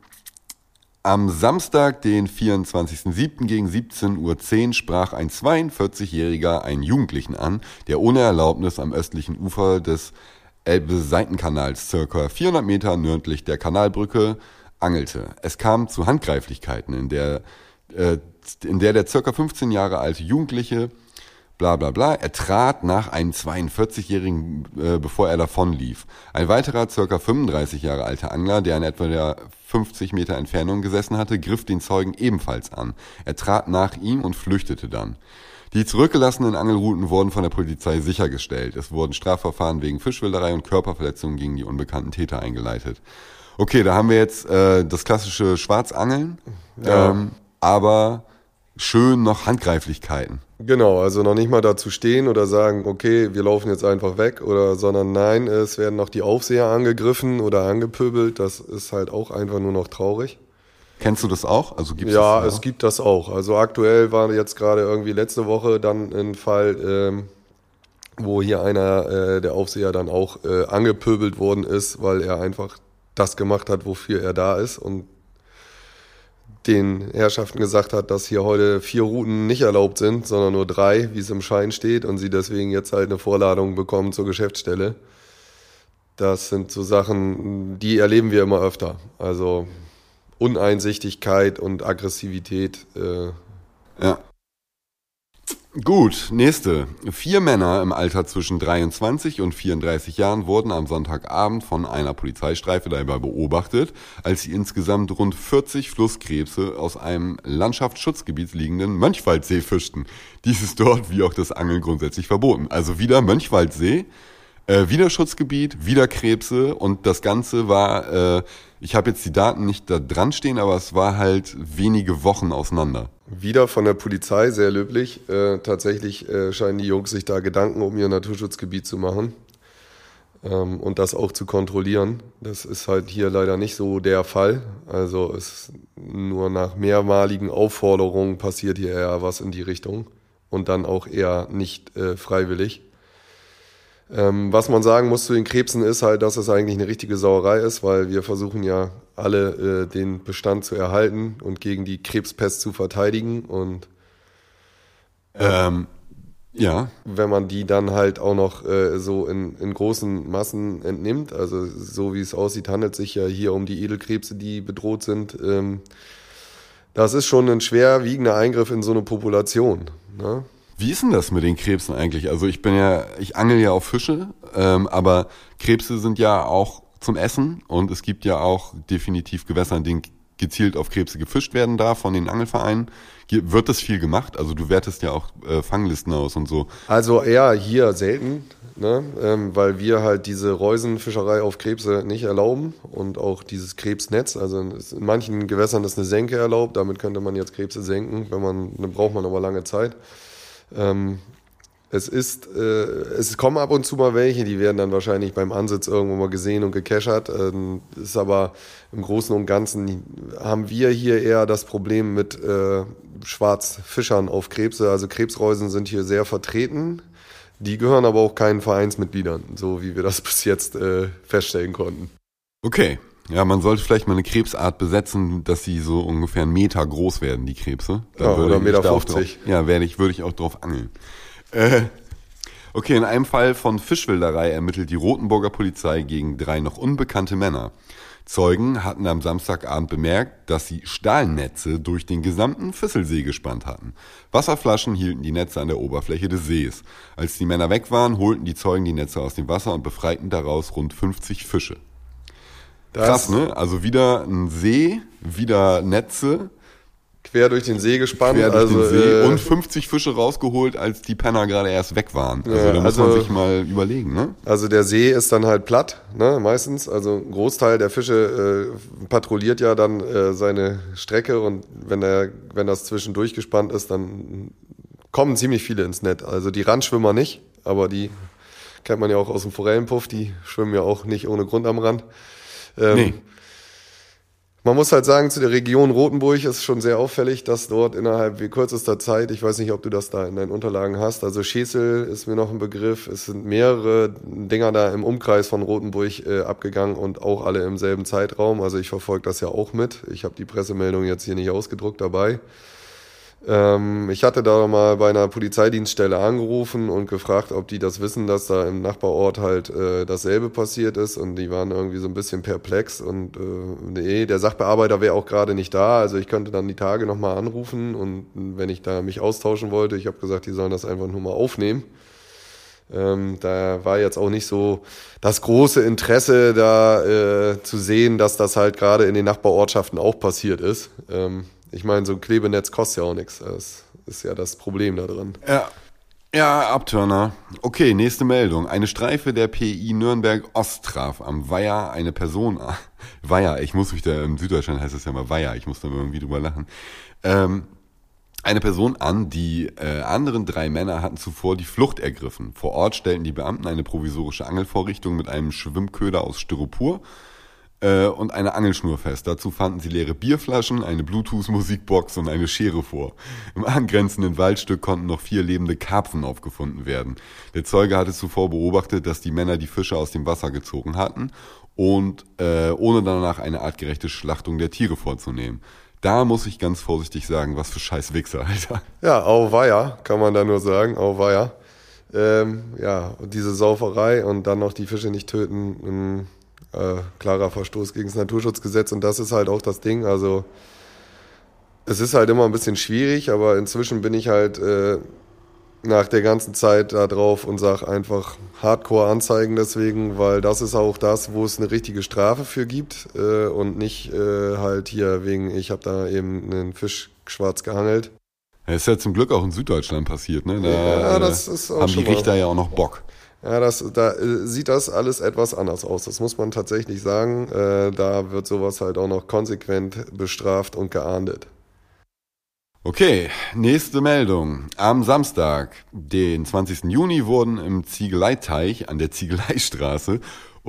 am Samstag, den 24.07. gegen 17.10 Uhr sprach ein 42-Jähriger einen Jugendlichen an, der ohne Erlaubnis am östlichen Ufer des Elbe-Seitenkanals circa 400 Meter nördlich der Kanalbrücke angelte. Es kam zu Handgreiflichkeiten, in der, äh, in der der circa 15 Jahre alte Jugendliche bla bla bla, er trat nach einem 42-Jährigen, äh, bevor er davonlief. Ein weiterer circa 35 Jahre alter Angler, der in etwa der 50 Meter Entfernung gesessen hatte, griff den Zeugen ebenfalls an. Er trat nach ihm und flüchtete dann. Die zurückgelassenen Angelrouten wurden von der Polizei sichergestellt. Es wurden Strafverfahren wegen Fischwilderei und Körperverletzungen gegen die unbekannten Täter eingeleitet. Okay, da haben wir jetzt äh, das klassische Schwarzangeln, ja. ähm, aber schön noch Handgreiflichkeiten. Genau, also noch nicht mal dazu stehen oder sagen, okay, wir laufen jetzt einfach weg oder, sondern nein, es werden noch die Aufseher angegriffen oder angepöbelt. Das ist halt auch einfach nur noch traurig. Kennst du das auch? Also gibt's ja, das, es gibt das auch. Also aktuell war jetzt gerade irgendwie letzte Woche dann ein Fall, ähm, wo hier einer äh, der Aufseher dann auch äh, angepöbelt worden ist, weil er einfach das gemacht hat, wofür er da ist und den Herrschaften gesagt hat, dass hier heute vier Routen nicht erlaubt sind, sondern nur drei, wie es im Schein steht, und sie deswegen jetzt halt eine Vorladung bekommen zur Geschäftsstelle. Das sind so Sachen, die erleben wir immer öfter. Also Uneinsichtigkeit und Aggressivität. Äh, ja. Gut, nächste. Vier Männer im Alter zwischen 23 und 34 Jahren wurden am Sonntagabend von einer Polizeistreife dabei beobachtet, als sie insgesamt rund 40 Flusskrebse aus einem Landschaftsschutzgebiet liegenden Mönchwaldsee fischten. Dies ist dort wie auch das Angeln grundsätzlich verboten. Also wieder Mönchwaldsee, äh, wieder Schutzgebiet, wieder Krebse und das Ganze war, äh, ich habe jetzt die Daten nicht da dran stehen, aber es war halt wenige Wochen auseinander. Wieder von der Polizei, sehr löblich. Äh, tatsächlich äh, scheinen die Jungs sich da Gedanken um ihr Naturschutzgebiet zu machen ähm, und das auch zu kontrollieren. Das ist halt hier leider nicht so der Fall. Also es nur nach mehrmaligen Aufforderungen passiert hier eher was in die Richtung und dann auch eher nicht äh, freiwillig. Ähm, was man sagen muss zu den Krebsen ist halt, dass es eigentlich eine richtige Sauerei ist, weil wir versuchen ja alle äh, den Bestand zu erhalten und gegen die Krebspest zu verteidigen und äh, ähm, ja. Wenn man die dann halt auch noch äh, so in, in großen Massen entnimmt, also so wie es aussieht, handelt es sich ja hier um die Edelkrebse, die bedroht sind. Ähm, das ist schon ein schwerwiegender Eingriff in so eine Population. Ne? Wie ist denn das mit den Krebsen eigentlich? Also ich bin ja, ich angel ja auf Fische, ähm, aber Krebse sind ja auch zum Essen und es gibt ja auch definitiv Gewässer, in denen gezielt auf Krebse gefischt werden darf von den Angelvereinen. Wird das viel gemacht? Also du wertest ja auch äh, Fanglisten aus und so. Also eher hier selten, ne? ähm, weil wir halt diese Reusenfischerei auf Krebse nicht erlauben und auch dieses Krebsnetz. Also in manchen Gewässern ist eine Senke erlaubt, damit könnte man jetzt Krebse senken, wenn man, dann braucht man aber lange Zeit. Ähm, es ist, äh, es kommen ab und zu mal welche, die werden dann wahrscheinlich beim Ansitz irgendwo mal gesehen und gekeschert. Ähm, ist aber im Großen und Ganzen haben wir hier eher das Problem mit äh, Schwarzfischern auf Krebse. Also Krebsreusen sind hier sehr vertreten. Die gehören aber auch keinen Vereinsmitgliedern, so wie wir das bis jetzt äh, feststellen konnten. Okay. Ja, man sollte vielleicht mal eine Krebsart besetzen, dass sie so ungefähr einen Meter groß werden, die Krebse. Dann ja, oder Meter 50. Drauf, ja, werde ich, würde ich auch drauf angeln. Äh, okay, in einem Fall von Fischwilderei ermittelt die Rotenburger Polizei gegen drei noch unbekannte Männer. Zeugen hatten am Samstagabend bemerkt, dass sie Stahlnetze durch den gesamten Füsselsee gespannt hatten. Wasserflaschen hielten die Netze an der Oberfläche des Sees. Als die Männer weg waren, holten die Zeugen die Netze aus dem Wasser und befreiten daraus rund 50 Fische. Das Krass, ne? Also wieder ein See, wieder Netze. Quer durch den See gespannt. Quer durch also, den See äh, und 50 Fische rausgeholt, als die Penner gerade erst weg waren. Also ja, da muss also, man sich mal überlegen, ne? Also der See ist dann halt platt, ne? Meistens. Also ein Großteil der Fische äh, patrouilliert ja dann äh, seine Strecke und wenn er, wenn das zwischendurch gespannt ist, dann kommen ziemlich viele ins Netz. Also die Randschwimmer nicht, aber die kennt man ja auch aus dem Forellenpuff, die schwimmen ja auch nicht ohne Grund am Rand. Ähm, nee. Man muss halt sagen, zu der Region Rothenburg ist schon sehr auffällig, dass dort innerhalb kürzester Zeit, ich weiß nicht, ob du das da in deinen Unterlagen hast, also Schesel ist mir noch ein Begriff, es sind mehrere Dinger da im Umkreis von Rothenburg äh, abgegangen und auch alle im selben Zeitraum. Also ich verfolge das ja auch mit. Ich habe die Pressemeldung jetzt hier nicht ausgedruckt dabei. Ähm, ich hatte da mal bei einer Polizeidienststelle angerufen und gefragt, ob die das wissen, dass da im Nachbarort halt äh, dasselbe passiert ist und die waren irgendwie so ein bisschen perplex und äh, nee, der Sachbearbeiter wäre auch gerade nicht da, also ich könnte dann die Tage nochmal anrufen und wenn ich da mich austauschen wollte, ich habe gesagt, die sollen das einfach nur mal aufnehmen. Ähm, da war jetzt auch nicht so das große Interesse da äh, zu sehen, dass das halt gerade in den Nachbarortschaften auch passiert ist. Ähm, ich meine, so ein Klebenetz kostet ja auch nichts. Das ist ja das Problem da drin. Ja. Ja, Abturner. Okay, nächste Meldung. Eine Streife der PI Nürnberg Ost traf am Weiher eine Person. Weiher, ich muss mich da, im Süddeutschland heißt es ja mal Weiher, ich muss da irgendwie drüber lachen. Ähm, eine Person an, die äh, anderen drei Männer hatten zuvor die Flucht ergriffen. Vor Ort stellten die Beamten eine provisorische Angelvorrichtung mit einem Schwimmköder aus Styropor äh, und eine Angelschnur fest. Dazu fanden sie leere Bierflaschen, eine Bluetooth-Musikbox und eine Schere vor. Im angrenzenden Waldstück konnten noch vier lebende Karpfen aufgefunden werden. Der Zeuge hatte zuvor beobachtet, dass die Männer die Fische aus dem Wasser gezogen hatten und äh, ohne danach eine artgerechte Schlachtung der Tiere vorzunehmen. Da muss ich ganz vorsichtig sagen, was für scheiß Wichser, Alter. Ja, auweia, kann man da nur sagen, auweia. Ähm, ja, und diese Sauferei und dann noch die Fische nicht töten, äh, klarer Verstoß gegen das Naturschutzgesetz und das ist halt auch das Ding. Also es ist halt immer ein bisschen schwierig, aber inzwischen bin ich halt äh, nach der ganzen Zeit da drauf und sage einfach Hardcore anzeigen deswegen, weil das ist auch das, wo es eine richtige Strafe für gibt äh, und nicht äh, halt hier wegen, ich habe da eben einen Fisch schwarz gehangelt. Das ist ja zum Glück auch in Süddeutschland passiert, ne? Da ja, das ist auch haben die Richter ja auch noch Bock. Ja, das, da äh, sieht das alles etwas anders aus. Das muss man tatsächlich sagen. Äh, da wird sowas halt auch noch konsequent bestraft und geahndet. Okay, nächste Meldung. Am Samstag, den 20. Juni, wurden im Ziegeleiteich an der Ziegeleistraße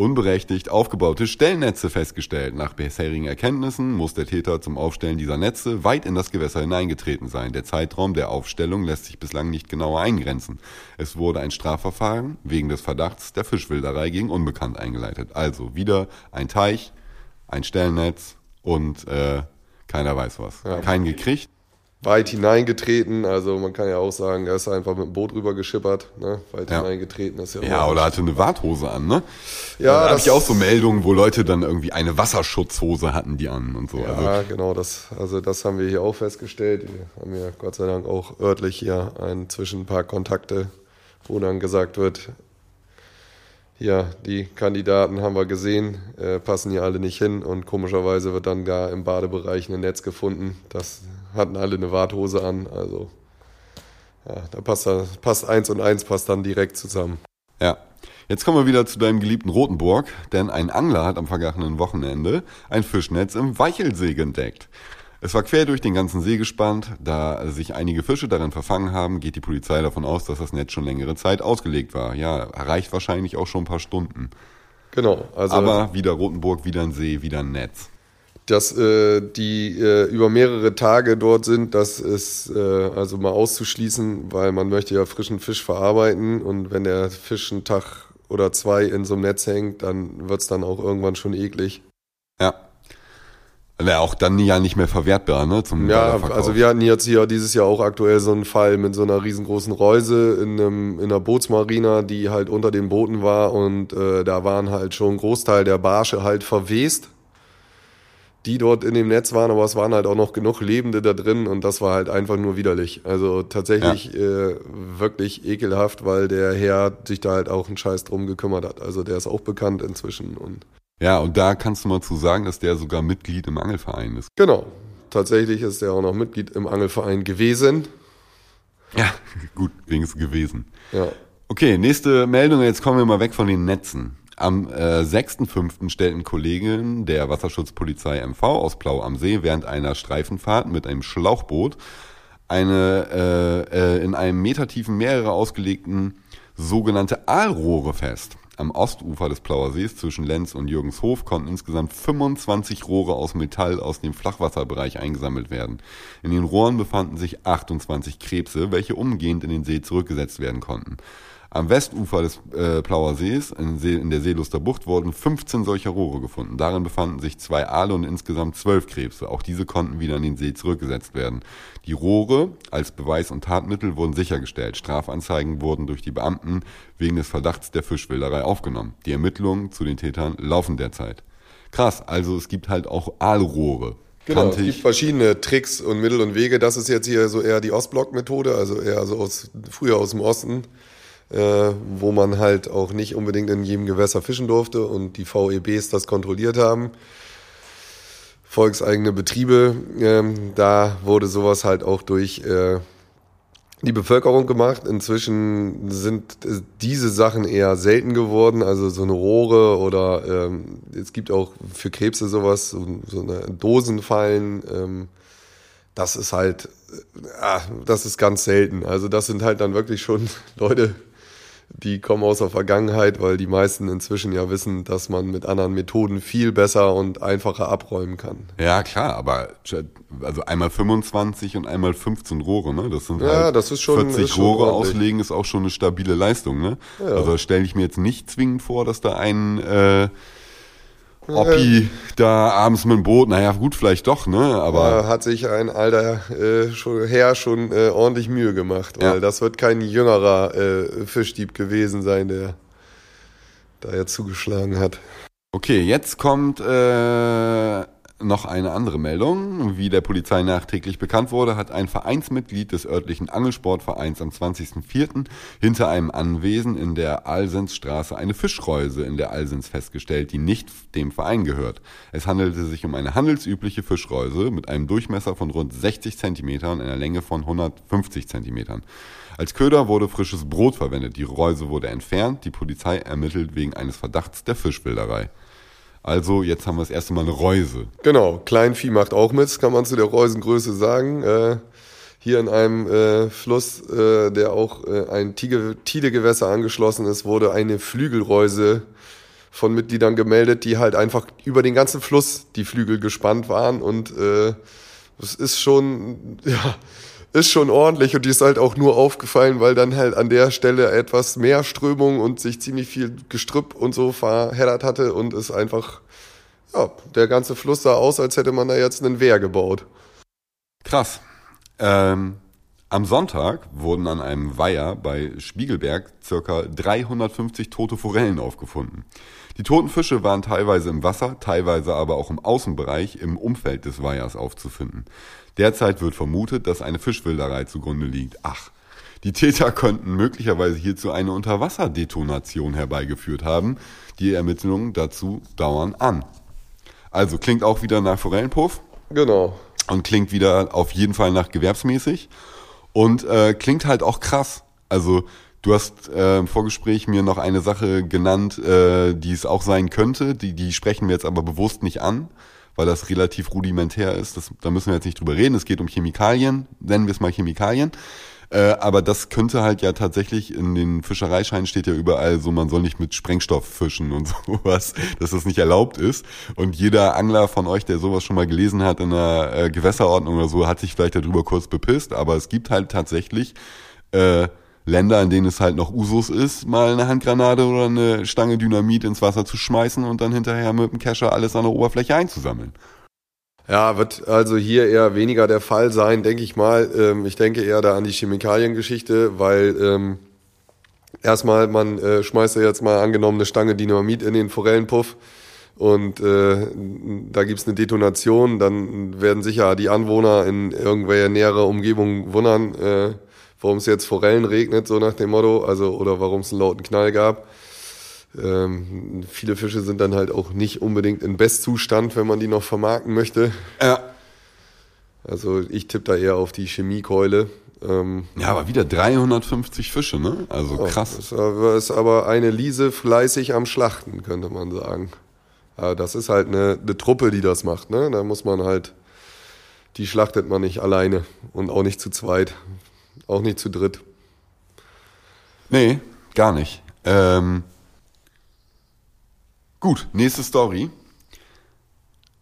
unberechtigt aufgebaute Stellnetze festgestellt. Nach bisherigen Erkenntnissen muss der Täter zum Aufstellen dieser Netze weit in das Gewässer hineingetreten sein. Der Zeitraum der Aufstellung lässt sich bislang nicht genauer eingrenzen. Es wurde ein Strafverfahren wegen des Verdachts der Fischwilderei gegen Unbekannt eingeleitet. Also wieder ein Teich, ein Stellnetz und äh, keiner weiß was. Ja. Keinen gekriegt weit hineingetreten. Also man kann ja auch sagen, er ist einfach mit dem Boot rüber geschippert, ne? weit ja. hineingetreten. Ist ja, ja oder hatte eine Warthose an, ne? Ja, da habe ich auch so Meldungen, wo Leute dann irgendwie eine Wasserschutzhose hatten, die an und so. Ja, also, genau, das, also das haben wir hier auch festgestellt. Wir haben ja Gott sei Dank auch örtlich hier ein zwischen ein paar Kontakte, wo dann gesagt wird, ja, die Kandidaten haben wir gesehen, äh, passen hier alle nicht hin und komischerweise wird dann gar im Badebereich ein Netz gefunden, das hatten alle eine Warthose an. Also ja, da passt, passt eins und eins passt dann direkt zusammen. Ja. Jetzt kommen wir wieder zu deinem geliebten Rotenburg, denn ein Angler hat am vergangenen Wochenende ein Fischnetz im Weichelsee entdeckt. Es war quer durch den ganzen See gespannt. Da sich einige Fische darin verfangen haben, geht die Polizei davon aus, dass das Netz schon längere Zeit ausgelegt war. Ja, erreicht wahrscheinlich auch schon ein paar Stunden. Genau. Also Aber wieder Rotenburg, wieder ein See, wieder ein Netz dass äh, die äh, über mehrere Tage dort sind, das ist äh, also mal auszuschließen, weil man möchte ja frischen Fisch verarbeiten und wenn der Fisch einen Tag oder zwei in so einem Netz hängt, dann wird's dann auch irgendwann schon eklig. Ja. Wäre auch dann ja nicht mehr verwertbar, ne? Zum ja, also wir hatten jetzt hier dieses Jahr auch aktuell so einen Fall mit so einer riesengroßen Reuse in, einem, in einer Bootsmarina, die halt unter den Booten war und äh, da waren halt schon ein Großteil der Barsche halt verwest die dort in dem Netz waren, aber es waren halt auch noch genug Lebende da drin und das war halt einfach nur widerlich. Also tatsächlich ja. äh, wirklich ekelhaft, weil der Herr sich da halt auch einen Scheiß drum gekümmert hat. Also der ist auch bekannt inzwischen und ja, und da kannst du mal zu sagen, dass der sogar Mitglied im Angelverein ist. Genau. Tatsächlich ist der auch noch Mitglied im Angelverein gewesen. Ja, gut, wenigstens gewesen. Ja. Okay, nächste Meldung. Jetzt kommen wir mal weg von den Netzen. Am äh, 6.5. stellten Kollegen der Wasserschutzpolizei MV aus Plau am See während einer Streifenfahrt mit einem Schlauchboot eine äh, äh, in einem metertiefen mehrere ausgelegten sogenannte Aalrohre fest. Am Ostufer des Plauer Sees zwischen Lenz und Jürgenshof konnten insgesamt 25 Rohre aus Metall aus dem Flachwasserbereich eingesammelt werden. In den Rohren befanden sich 28 Krebse, welche umgehend in den See zurückgesetzt werden konnten. Am Westufer des äh, Plauer Sees, in, See, in der Seeluster Bucht, wurden 15 solcher Rohre gefunden. Darin befanden sich zwei Aale und insgesamt zwölf Krebse. Auch diese konnten wieder in den See zurückgesetzt werden. Die Rohre als Beweis und Tatmittel wurden sichergestellt. Strafanzeigen wurden durch die Beamten wegen des Verdachts der Fischwilderei aufgenommen. Die Ermittlungen zu den Tätern laufen derzeit. Krass, also es gibt halt auch Aalrohre. Genau, es gibt verschiedene Tricks und Mittel und Wege. Das ist jetzt hier so eher die Ostblock-Methode, also eher so aus, früher aus dem Osten äh, wo man halt auch nicht unbedingt in jedem Gewässer fischen durfte und die VEBs das kontrolliert haben. Volkseigene Betriebe, ähm, da wurde sowas halt auch durch äh, die Bevölkerung gemacht. Inzwischen sind diese Sachen eher selten geworden, also so eine Rohre oder ähm, es gibt auch für Krebse sowas, so, so eine Dosenfallen. Ähm, das ist halt, äh, das ist ganz selten. Also das sind halt dann wirklich schon Leute, die kommen aus der Vergangenheit, weil die meisten inzwischen ja wissen, dass man mit anderen Methoden viel besser und einfacher abräumen kann. Ja, klar, aber also einmal 25 und einmal 15 Rohre, ne? Das sind ja, halt das ist schon, 40 ist schon Rohre ordentlich. auslegen ist auch schon eine stabile Leistung, ne? Ja. Also stelle ich mir jetzt nicht zwingend vor, dass da ein äh, Oppi da abends mit dem Boot, naja, gut, vielleicht doch, ne? Aber Da hat sich ein alter äh, schon, Herr schon äh, ordentlich Mühe gemacht, weil Ja. das wird kein jüngerer äh, Fischdieb gewesen sein, der da jetzt zugeschlagen hat. Okay, jetzt kommt äh, noch eine andere Meldung. Wie der Polizei nachträglich bekannt wurde, hat ein Vereinsmitglied des örtlichen Angelsportvereins am 20.04. hinter einem Anwesen in der Alsensstraße eine Fischreuse in der Alsens festgestellt, die nicht dem Verein gehört. Es handelte sich um eine handelsübliche Fischreuse mit einem Durchmesser von rund 60 Zentimetern und einer Länge von 150 Zentimetern. Als Köder wurde frisches Brot verwendet. Die Reuse wurde entfernt. Die Polizei ermittelt wegen eines Verdachts der Fischwilderei. Also jetzt haben wir das erste Mal eine Reuse. Genau, Kleinvieh macht auch mit, kann man zu der Reusengröße sagen. Äh, hier in einem äh, Fluss, äh, der auch äh, ein Tide- Tidegewässer angeschlossen ist, wurde eine Flügelreuse von Mitgliedern gemeldet, die halt einfach über den ganzen Fluss die Flügel gespannt waren und äh, es ist schon, ja, ist schon ordentlich und die ist halt auch nur aufgefallen, weil dann halt an der Stelle etwas mehr Strömung und sich ziemlich viel Gestrüpp und so verheddert hatte und es einfach, ja, der ganze Fluss sah aus, als hätte man da jetzt einen Wehr gebaut. Krass. Ähm, am Sonntag wurden an einem Weiher bei Spiegelberg circa 350 tote Forellen aufgefunden. Die toten Fische waren teilweise im Wasser, teilweise aber auch im Außenbereich im Umfeld des Weihers aufzufinden. Derzeit wird vermutet, dass eine Fischwilderei zugrunde liegt. Ach, die Täter könnten möglicherweise hierzu eine Unterwasserdetonation herbeigeführt haben. Die Ermittlungen dazu dauern an. Also klingt auch wieder nach Forellenpuff Genau. und klingt wieder auf jeden Fall nach gewerbsmäßig und äh, klingt halt auch krass. Also du hast äh, im Vorgespräch mir noch eine Sache genannt, äh, die es auch sein könnte. Die, die sprechen wir jetzt aber bewusst nicht an, weil das relativ rudimentär ist. Das, da müssen wir jetzt nicht drüber reden. Es geht um Chemikalien, nennen wir es mal Chemikalien. Äh, aber das könnte halt ja tatsächlich in den Fischereischeinen steht ja überall so, man soll nicht mit Sprengstoff fischen und sowas, dass das nicht erlaubt ist. Und jeder Angler von euch, der sowas schon mal gelesen hat in einer äh, Gewässerordnung oder so, hat sich vielleicht darüber kurz bepisst. Aber es gibt halt tatsächlich äh, Länder, in denen es halt noch Usus ist, mal eine Handgranate oder eine Stange Dynamit ins Wasser zu schmeißen und dann hinterher mit dem Kescher alles an der Oberfläche einzusammeln. Ja, wird also hier eher weniger der Fall sein, denke ich mal. Ähm, ich denke eher da an die Chemikaliengeschichte, weil ähm, erstmal, man äh, schmeißt ja jetzt mal angenommen eine Stange Dynamit in den Forellenpuff und äh, da gibt's eine Detonation, dann werden sicher die Anwohner in irgendwelche nähere Umgebung wundern, äh, warum es jetzt Forellen regnet, so nach dem Motto, also oder warum es einen lauten Knall gab. Ähm, viele Fische sind dann halt auch nicht unbedingt in Bestzustand, wenn man die noch vermarkten möchte. Ja. Also ich tippe da eher auf die Chemiekeule. Ähm, Ja, aber wieder 350 Fische, ne? Also ja, krass. Ist aber, ist aber eine Liese fleißig am Schlachten, könnte man sagen. Aber das ist halt eine, eine Truppe, die das macht. Ne? Da muss man halt, die schlachtet man nicht alleine und auch nicht zu zweit, auch nicht zu dritt. Nee, gar nicht. Ähm, gut, nächste Story.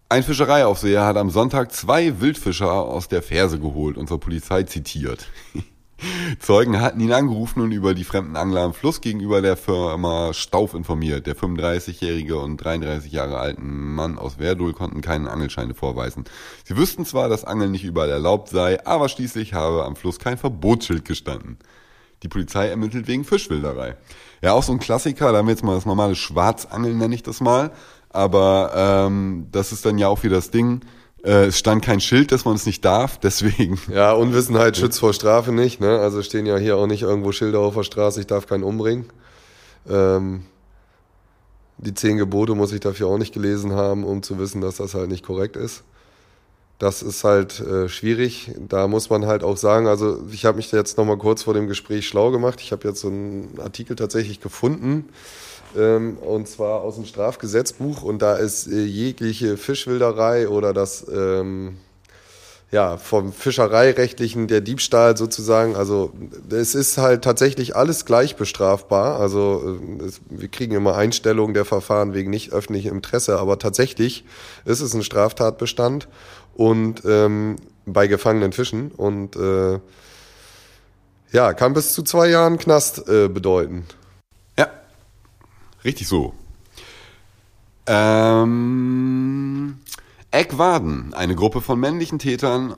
Ein Fischereiaufseher hat am Sonntag zwei Wildfischer aus der Ferse geholt, unsere Polizei zitiert. Zeugen hatten ihn angerufen und über die fremden Angler am Fluss gegenüber der Firma Stauf informiert. Der 35-jährige und 33 Jahre alten Mann aus Verdul konnten keine Angelscheine vorweisen. Sie wüssten zwar, dass Angeln nicht überall erlaubt sei, aber schließlich habe am Fluss kein Verbotsschild gestanden. Die Polizei ermittelt wegen Fischwilderei. Ja, auch so ein Klassiker, da haben wir jetzt mal das normale Schwarzangeln, nenne ich das mal. Aber ähm, das ist dann ja auch wieder das Ding. Äh, es stand kein Schild, dass man es nicht darf, deswegen. Ja, Unwissenheit schützt vor Strafe nicht. Ne? Also stehen ja hier auch nicht irgendwo Schilder auf der Straße, ich darf keinen umbringen. Ähm, die zehn Gebote muss ich dafür auch nicht gelesen haben, um zu wissen, dass das halt nicht korrekt ist. das ist halt äh, schwierig. Da muss man halt auch sagen, also ich habe mich jetzt nochmal kurz vor dem Gespräch schlau gemacht. Ich habe jetzt so einen Artikel tatsächlich gefunden, ähm, und zwar aus dem Strafgesetzbuch. Und da ist äh, jegliche Fischwilderei oder das ähm, ja, vom Fischereirechtlichen der Diebstahl sozusagen. Also es ist halt tatsächlich alles gleich bestrafbar. Also äh, es, wir kriegen immer Einstellungen der Verfahren wegen nicht öffentlichem Interesse, aber tatsächlich ist es ein Straftatbestand und ähm, bei gefangenen Fischen und äh, ja, kann bis zu zwei Jahren Knast äh, bedeuten. Richtig so. Ähm, Eckwaden, eine Gruppe von männlichen Tätern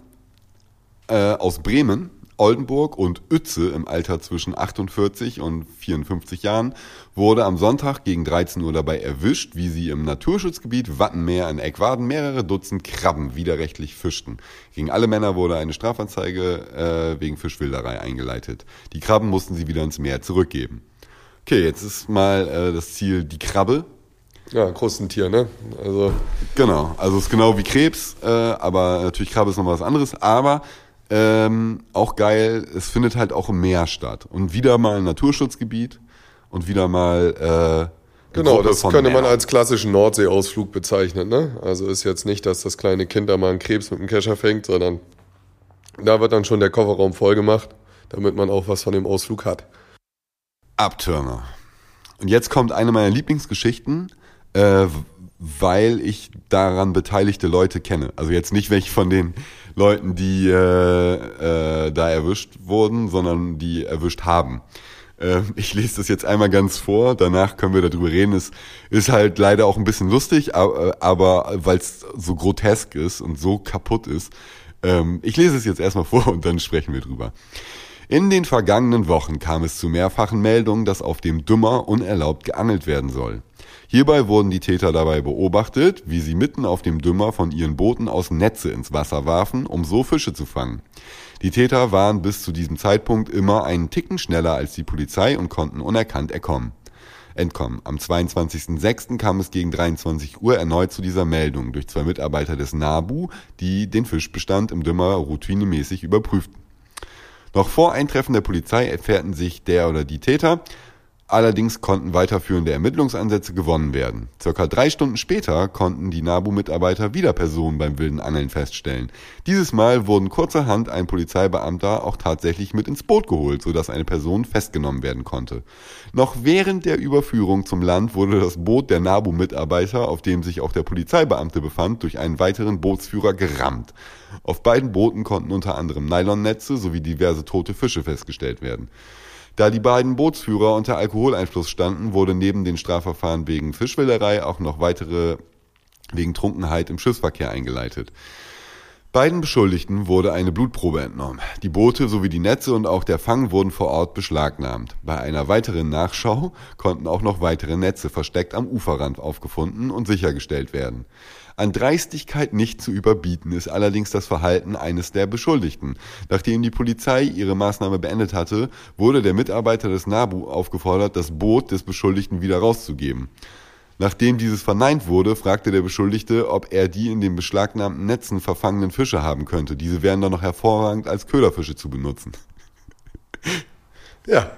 äh, aus Bremen, Oldenburg und Uetze im Alter zwischen 48 und 54 Jahren wurde am Sonntag gegen 13 Uhr dabei erwischt, wie sie im Naturschutzgebiet Wattenmeer in Eckwaden mehrere Dutzend Krabben widerrechtlich fischten. Gegen alle Männer wurde eine Strafanzeige äh, wegen Fischwilderei eingeleitet. Die Krabben mussten sie wieder ins Meer zurückgeben. Okay, jetzt ist mal äh, das Ziel die Krabbe. Ja, ein Krustentier, ne? Also genau, also es ist genau wie Krebs, äh, aber natürlich Krabbe ist noch was anderes. Aber ähm, auch geil, es findet halt auch im Meer statt. Und wieder mal ein Naturschutzgebiet und wieder mal. Äh, Genau, das könnte man als klassischen Nordseeausflug bezeichnen. Ne? Also ist jetzt nicht, dass das kleine Kind da mal einen Krebs mit dem Kescher fängt, sondern da wird dann schon der Kofferraum voll gemacht, damit man auch was von dem Ausflug hat. Abtürmer. Und jetzt kommt eine meiner Lieblingsgeschichten, äh, weil ich daran beteiligte Leute kenne. Also jetzt nicht welche von den Leuten, die äh, äh, da erwischt wurden, sondern die erwischt haben. Äh, ich lese das jetzt einmal ganz vor, danach können wir darüber reden. Es ist halt leider auch ein bisschen lustig, aber, aber weil es so grotesk ist und so kaputt ist. Ähm, ich lese es jetzt erstmal vor und dann sprechen wir drüber. In den vergangenen Wochen kam es zu mehrfachen Meldungen, dass auf dem Dümmer unerlaubt geangelt werden soll. Hierbei wurden die Täter dabei beobachtet, wie sie mitten auf dem Dümmer von ihren Booten aus Netze ins Wasser warfen, um so Fische zu fangen. Die Täter waren bis zu diesem Zeitpunkt immer einen Ticken schneller als die Polizei und konnten unerkannt erkommen. Entkommen. Am 22.06. kam es gegen 23 Uhr erneut zu dieser Meldung durch zwei Mitarbeiter des NABU, die den Fischbestand im Dümmer routinemäßig überprüften. Noch vor Eintreffen der Polizei erfährten sich der oder die Täter Allerdings konnten weiterführende Ermittlungsansätze gewonnen werden. Circa drei Stunden später konnten die NABU-Mitarbeiter wieder Personen beim wilden Angeln feststellen. Dieses Mal wurden kurzerhand ein Polizeibeamter auch tatsächlich mit ins Boot geholt, sodass eine Person festgenommen werden konnte. Noch während der Überführung zum Land wurde das Boot der NABU-Mitarbeiter, auf dem sich auch der Polizeibeamte befand, durch einen weiteren Bootsführer gerammt. Auf beiden Booten konnten unter anderem Nylonnetze sowie diverse tote Fische festgestellt werden. Da die beiden Bootsführer unter Alkoholeinfluss standen, wurde neben den Strafverfahren wegen Fischwilderei auch noch weitere wegen Trunkenheit im Schiffsverkehr eingeleitet. Beiden Beschuldigten wurde eine Blutprobe entnommen. Die Boote sowie die Netze und auch der Fang wurden vor Ort beschlagnahmt. Bei einer weiteren Nachschau konnten auch noch weitere Netze versteckt am Uferrand aufgefunden und sichergestellt werden. An Dreistigkeit nicht zu überbieten ist allerdings das Verhalten eines der Beschuldigten. Nachdem die Polizei ihre Maßnahme beendet hatte, wurde der Mitarbeiter des NABU aufgefordert, das Boot des Beschuldigten wieder rauszugeben. Nachdem dieses verneint wurde, fragte der Beschuldigte, ob er die in den beschlagnahmten Netzen verfangenen Fische haben könnte. Diese wären dann noch hervorragend als Köderfische zu benutzen. Ja,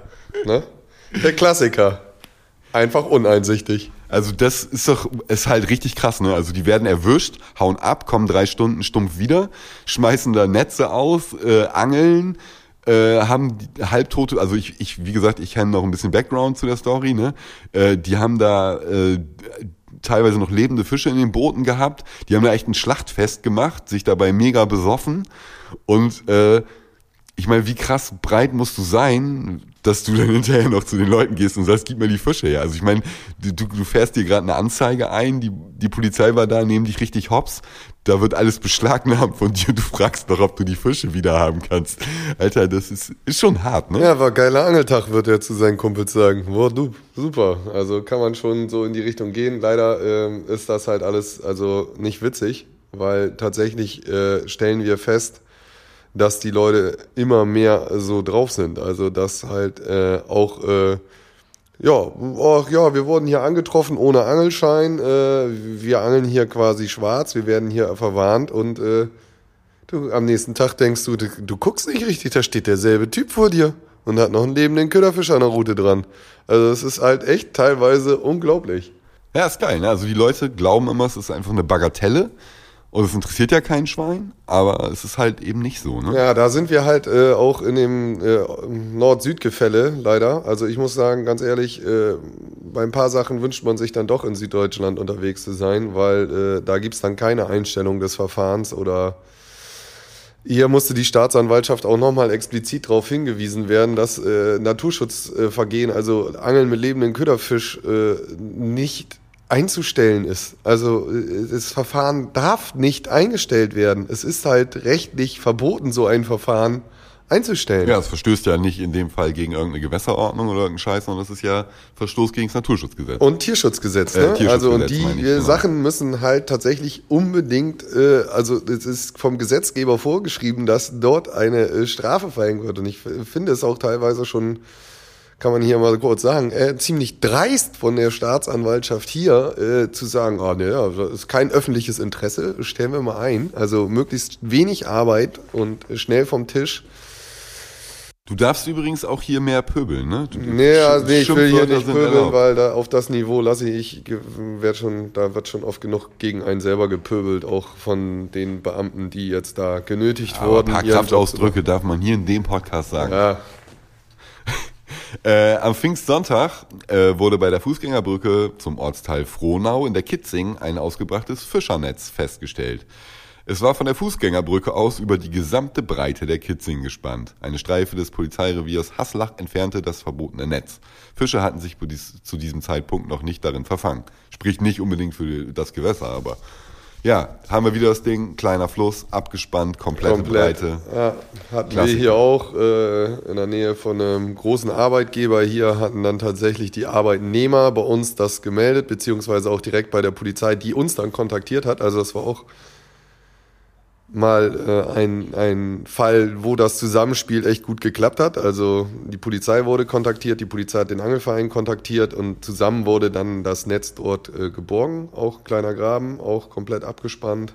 ne? Der Klassiker. Einfach uneinsichtig. Also das ist doch, ist halt richtig krass, ne? Also die werden erwischt, hauen ab, kommen drei Stunden stumpf wieder, schmeißen da Netze aus, äh, angeln, äh, haben die halbtote, also ich, ich, wie gesagt, ich kenne noch ein bisschen Background zu der Story, ne? Äh, die haben da äh, teilweise noch lebende Fische in den Booten gehabt, die haben da echt ein Schlachtfest gemacht, sich dabei mega besoffen und äh, ich meine, wie krass breit musst du sein, dass du dann hinterher noch zu den Leuten gehst und sagst, gib mir die Fische her. Also ich meine, du, du fährst dir gerade eine Anzeige ein, die, die Polizei war da, nehmen dich richtig hops, da wird alles beschlagnahmt von dir und du fragst noch, ob du die Fische wieder haben kannst. Alter, das ist, ist schon hart, ne? Ja, war geiler Angeltag, wird er zu seinen Kumpels sagen. Boah, du, super. Also kann man schon so in die Richtung gehen. Leider ähm, ist das halt alles also nicht witzig, weil tatsächlich äh, stellen wir fest, dass die Leute immer mehr so drauf sind. Also dass halt äh, auch äh, ja, ach ja, wir wurden hier angetroffen ohne Angelschein. Äh, wir angeln hier quasi schwarz. Wir werden hier verwarnt und äh, Du, am nächsten Tag denkst du, du, du guckst nicht richtig, da steht derselbe Typ vor dir und hat noch einen lebenden Köderfisch an der Route dran. Also es ist halt echt teilweise unglaublich. Ja, ist geil. Ne? Also die Leute glauben immer, es ist einfach eine Bagatelle. Und es interessiert ja kein Schwein, aber es ist halt eben nicht so. Ne? Ja, da sind wir halt äh, auch in dem äh, Nord-Süd-Gefälle leider. Also ich muss sagen, ganz ehrlich, äh, bei ein paar Sachen wünscht man sich dann doch in Süddeutschland unterwegs zu sein, weil äh, da gibt's dann keine Einstellung des Verfahrens oder hier musste die Staatsanwaltschaft auch nochmal explizit darauf hingewiesen werden, dass äh, Naturschutzvergehen, also Angeln mit lebenden Köderfisch, äh, nicht einzustellen ist. Also äh, das Verfahren darf nicht eingestellt werden. Es ist halt rechtlich verboten, so ein Verfahren einzustellen. Ja, es verstößt ja nicht in dem Fall gegen irgendeine Gewässerordnung oder irgendeinen Scheiß, sondern es ist ja Verstoß gegen das Naturschutzgesetz. Und Tierschutzgesetz, ne? Äh, Tierschutzgesetz also und die ich, genau. Sachen müssen halt tatsächlich unbedingt, äh, also es ist vom Gesetzgeber vorgeschrieben, dass dort eine äh, Strafe verhängt wird. Und ich finde es auch teilweise schon kann man hier mal kurz sagen, äh, ziemlich dreist von der Staatsanwaltschaft hier äh, zu sagen, oh, ne, das ist kein öffentliches Interesse, stellen wir mal ein. Also möglichst wenig Arbeit und schnell vom Tisch. Du darfst übrigens auch hier mehr pöbeln, ne? Du, nee, also nee, ich will hier nicht pöbeln, erlaubt. weil da auf das Niveau lasse ich, werd schon, da wird schon oft genug gegen einen selber gepöbelt, auch von den Beamten, die jetzt da genötigt Aber wurden. Ein paar Kraftausdrücke darf man hier in dem Podcast sagen. Ja, äh, am Pfingstsonntag äh, wurde bei der Fußgängerbrücke zum Ortsteil Frohnau in der Kitzing ein ausgebrachtes Fischernetz festgestellt. Es war von der Fußgängerbrücke aus über die gesamte Breite der Kitzing gespannt. Eine Streife des Polizeireviers Haslach entfernte das verbotene Netz. Fische hatten sich zu diesem Zeitpunkt noch nicht darin verfangen. Spricht nicht unbedingt für das Gewässer, aber ja, haben wir wieder das Ding, kleiner Fluss, abgespannt, komplette Komplett. Breite. Ja, hatten Klassiker. wir hier auch äh, in der Nähe von einem großen Arbeitgeber. Hier hatten dann tatsächlich die Arbeitnehmer bei uns das gemeldet, beziehungsweise auch direkt bei der Polizei, die uns dann kontaktiert hat. Also das war auch mal äh, ein, ein Fall, wo das Zusammenspiel echt gut geklappt hat. Also die Polizei wurde kontaktiert, die Polizei hat den Angelverein kontaktiert und zusammen wurde dann das Netz dort äh, geborgen. Auch kleiner Graben, auch komplett abgespannt.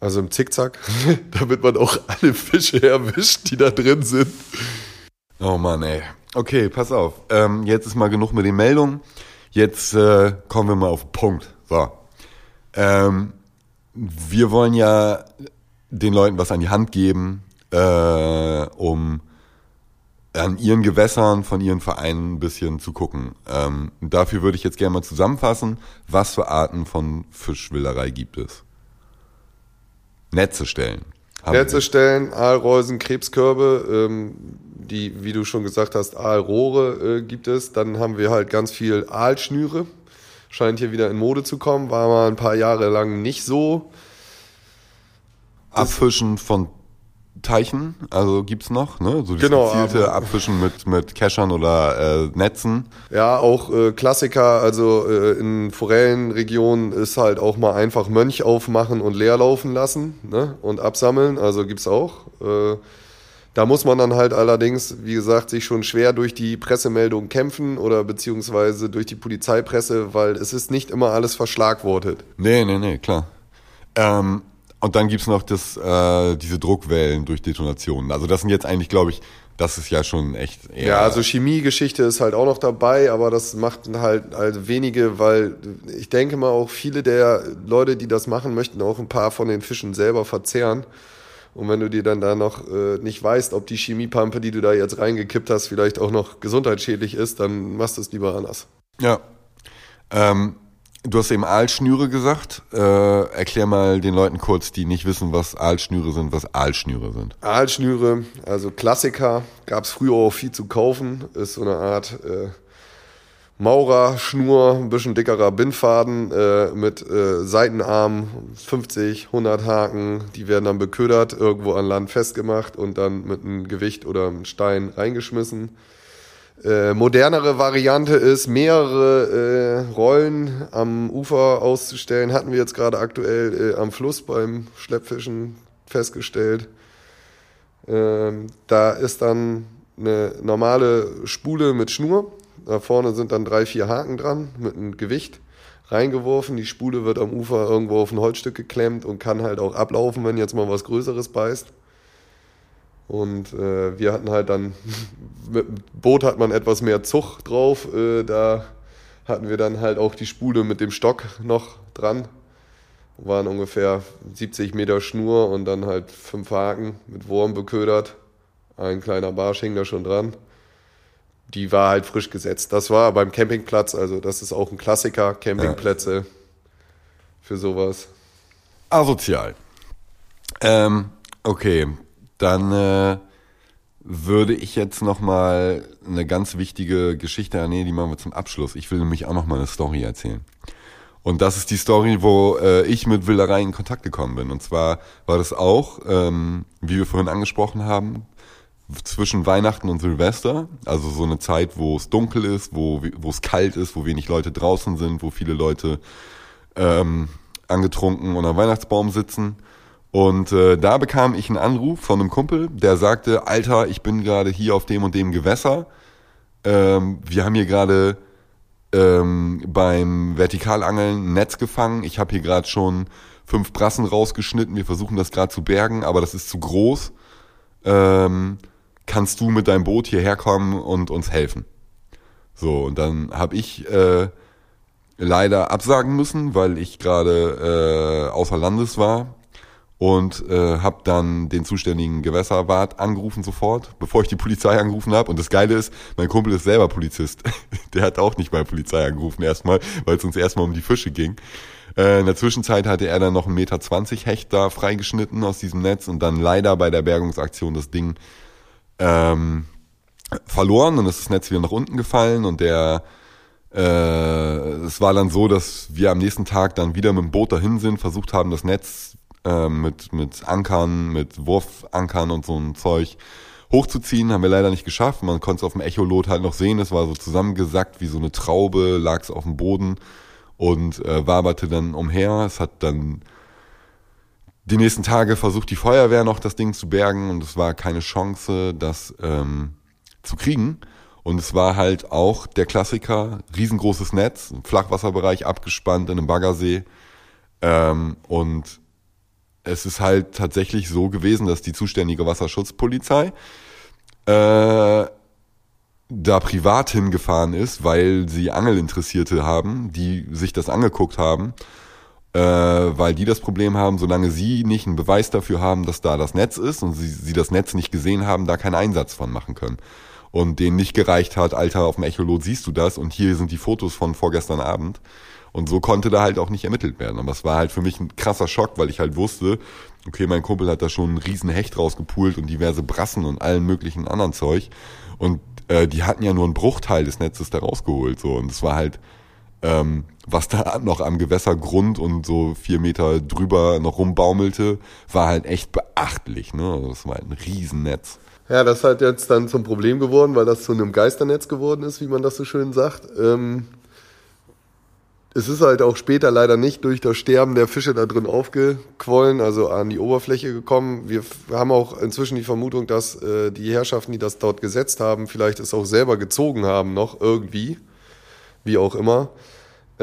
Also im Zickzack, damit man auch alle Fische erwischt, die da drin sind. Oh Mann, ey. Okay, pass auf. Ähm, jetzt ist mal genug mit den Meldungen. Jetzt äh, kommen wir mal auf den Punkt. So. Ähm, wir wollen ja den Leuten was an die Hand geben, äh, um an ihren Gewässern von ihren Vereinen ein bisschen zu gucken. Ähm, dafür würde ich jetzt gerne mal zusammenfassen, was für Arten von Fischwilderei gibt es. Netze stellen. Netze stellen, Aalreusen, Krebskörbe, ähm, die, wie du schon gesagt hast, Aalrohre äh, gibt es. Dann haben wir halt ganz viel Aalschnüre scheint hier wieder in Mode zu kommen. War mal ein paar Jahre lang nicht so. Abfischen von Teichen, also gibt's noch, ne? So genau, gezielte Abfischen mit mit Keschern oder äh, Netzen. Ja, auch äh, Klassiker, also äh, in Forellenregionen ist halt auch mal einfach Mönch aufmachen und leer laufen lassen, ne? Und absammeln, also gibt's auch. Äh, da muss man dann halt allerdings, wie gesagt, sich schon schwer durch die Pressemeldung kämpfen oder beziehungsweise durch die Polizeipresse, weil es ist nicht immer alles verschlagwortet. Nee, nee, nee, klar. Ähm, und dann gibt's noch das, äh, diese Druckwellen durch Detonationen. Also das sind jetzt eigentlich, glaube ich, das ist ja schon echt eher. Ja, also Chemiegeschichte ist halt auch noch dabei, aber das macht halt, halt wenige, weil ich denke mal auch viele der Leute, die das machen, möchten auch ein paar von den Fischen selber verzehren. Und wenn du dir dann da noch äh, nicht weißt, ob die Chemiepampe, die du da jetzt reingekippt hast, vielleicht auch noch gesundheitsschädlich ist, dann machst du es lieber anders. Ja. Ähm, du hast eben Aalschnüre gesagt. Äh, erklär mal den Leuten kurz, die nicht wissen, was Aalschnüre sind, was Aalschnüre sind. Aalschnüre, also Klassiker, gab es früher auch viel zu kaufen, ist so eine Art äh, Maurerschnur, ein bisschen dickerer Bindfaden äh, mit äh, Seitenarmen, 50, 100 Haken. Die werden dann beködert, irgendwo an Land festgemacht und dann mit einem Gewicht oder einem Stein reingeschmissen. Äh, modernere Variante ist, mehrere äh, Rollen am Ufer auszustellen. Hatten wir jetzt gerade aktuell äh, am Fluss beim Schleppfischen festgestellt. Ähm, da ist dann eine normale Spule mit Schnur da vorne sind dann drei, vier Haken dran mit einem Gewicht. reingeworfen. Die Spule wird am Ufer irgendwo auf ein Holzstück geklemmt und kann halt auch ablaufen, wenn jetzt mal was Größeres beißt. Und äh, wir hatten halt dann, mit dem Boot hat man etwas mehr Zug drauf. Äh, da hatten wir dann halt auch die Spule mit dem Stock noch dran. Waren ungefähr 70 Meter Schnur und dann halt fünf Haken mit Wurm beködert. Ein kleiner Barsch hing da schon dran. Die war halt frisch gesetzt. Das war beim Campingplatz, also das ist auch ein Klassiker, Campingplätze ja. für sowas. Asozial. Ähm, okay, dann äh, würde ich jetzt noch mal eine ganz wichtige Geschichte, nee, die machen wir zum Abschluss. Ich will nämlich auch noch mal eine Story erzählen. Und das ist die Story, wo äh, ich mit Wilderei in Kontakt gekommen bin. Und zwar war das auch, ähm, wie wir vorhin angesprochen haben, zwischen Weihnachten und Silvester. Also so eine Zeit, wo es dunkel ist, wo, wo es kalt ist, wo wenig Leute draußen sind, wo viele Leute ähm, angetrunken unter Weihnachtsbaum sitzen. Und äh, da bekam ich einen Anruf von einem Kumpel, der sagte, Alter, ich bin gerade hier auf dem und dem Gewässer. Ähm, wir haben hier gerade ähm, beim Vertikalangeln ein Netz gefangen. Ich habe hier gerade schon fünf Brassen rausgeschnitten. Wir versuchen das gerade zu bergen, aber das ist zu groß. Ähm, kannst du mit deinem Boot hierher kommen und uns helfen? So, und dann habe ich äh, leider absagen müssen, weil ich gerade äh, außer Landes war und äh, habe dann den zuständigen Gewässerwart angerufen sofort, bevor ich die Polizei angerufen habe. Und das Geile ist, mein Kumpel ist selber Polizist. Der hat auch nicht bei Polizei angerufen erstmal, weil es uns erstmal um die Fische ging. Äh, in der Zwischenzeit hatte er dann noch einen Meter zwanzig Hecht da freigeschnitten aus diesem Netz und dann leider bei der Bergungsaktion das Ding ähm, verloren und ist das Netz wieder nach unten gefallen und der äh, es war dann so, dass wir am nächsten Tag dann wieder mit dem Boot dahin sind, versucht haben, das Netz äh, mit, mit Ankern, mit Wurfankern und so ein Zeug hochzuziehen. Haben wir leider nicht geschafft. Man konnte es auf dem Echolot halt noch sehen. Es war so zusammengesackt wie so eine Traube, lag es auf dem Boden und äh, waberte dann umher. Es hat dann die nächsten Tage versucht, die Feuerwehr noch das Ding zu bergen und es war keine Chance, das ähm, zu kriegen. Und es war halt auch der Klassiker, riesengroßes Netz, Flachwasserbereich abgespannt in einem Baggersee. Ähm, und es ist halt tatsächlich so gewesen, dass die zuständige Wasserschutzpolizei äh, da privat hingefahren ist, weil sie Angelinteressierte haben, die sich das angeguckt haben, äh, weil die das Problem haben, solange sie nicht einen Beweis dafür haben, dass da das Netz ist und sie, sie das Netz nicht gesehen haben, da keinen Einsatz von machen können. Und denen nicht gereicht hat, Alter, auf dem Echolot siehst du das und hier sind die Fotos von vorgestern Abend. Und so konnte da halt auch nicht ermittelt werden. Aber es war halt für mich ein krasser Schock, weil ich halt wusste, okay, mein Kumpel hat da schon einen riesen Hecht rausgepult und diverse Brassen und allen möglichen anderen Zeug. Und äh, die hatten ja nur einen Bruchteil des Netzes da rausgeholt. So. Und es war halt, ähm, was da noch am Gewässergrund und so vier Meter drüber noch rumbaumelte, war halt echt beachtlich. Ne? Also das war halt ein Riesennetz. Ja, das ist halt jetzt dann zum Problem geworden, weil das zu einem Geisternetz geworden ist, wie man das so schön sagt. Ähm, es ist halt auch später leider nicht durch das Sterben der Fische da drin aufgequollen, also an die Oberfläche gekommen. Wir haben auch inzwischen die Vermutung, dass äh, die Herrschaften, die das dort gesetzt haben, vielleicht es auch selber gezogen haben noch irgendwie, wie auch immer.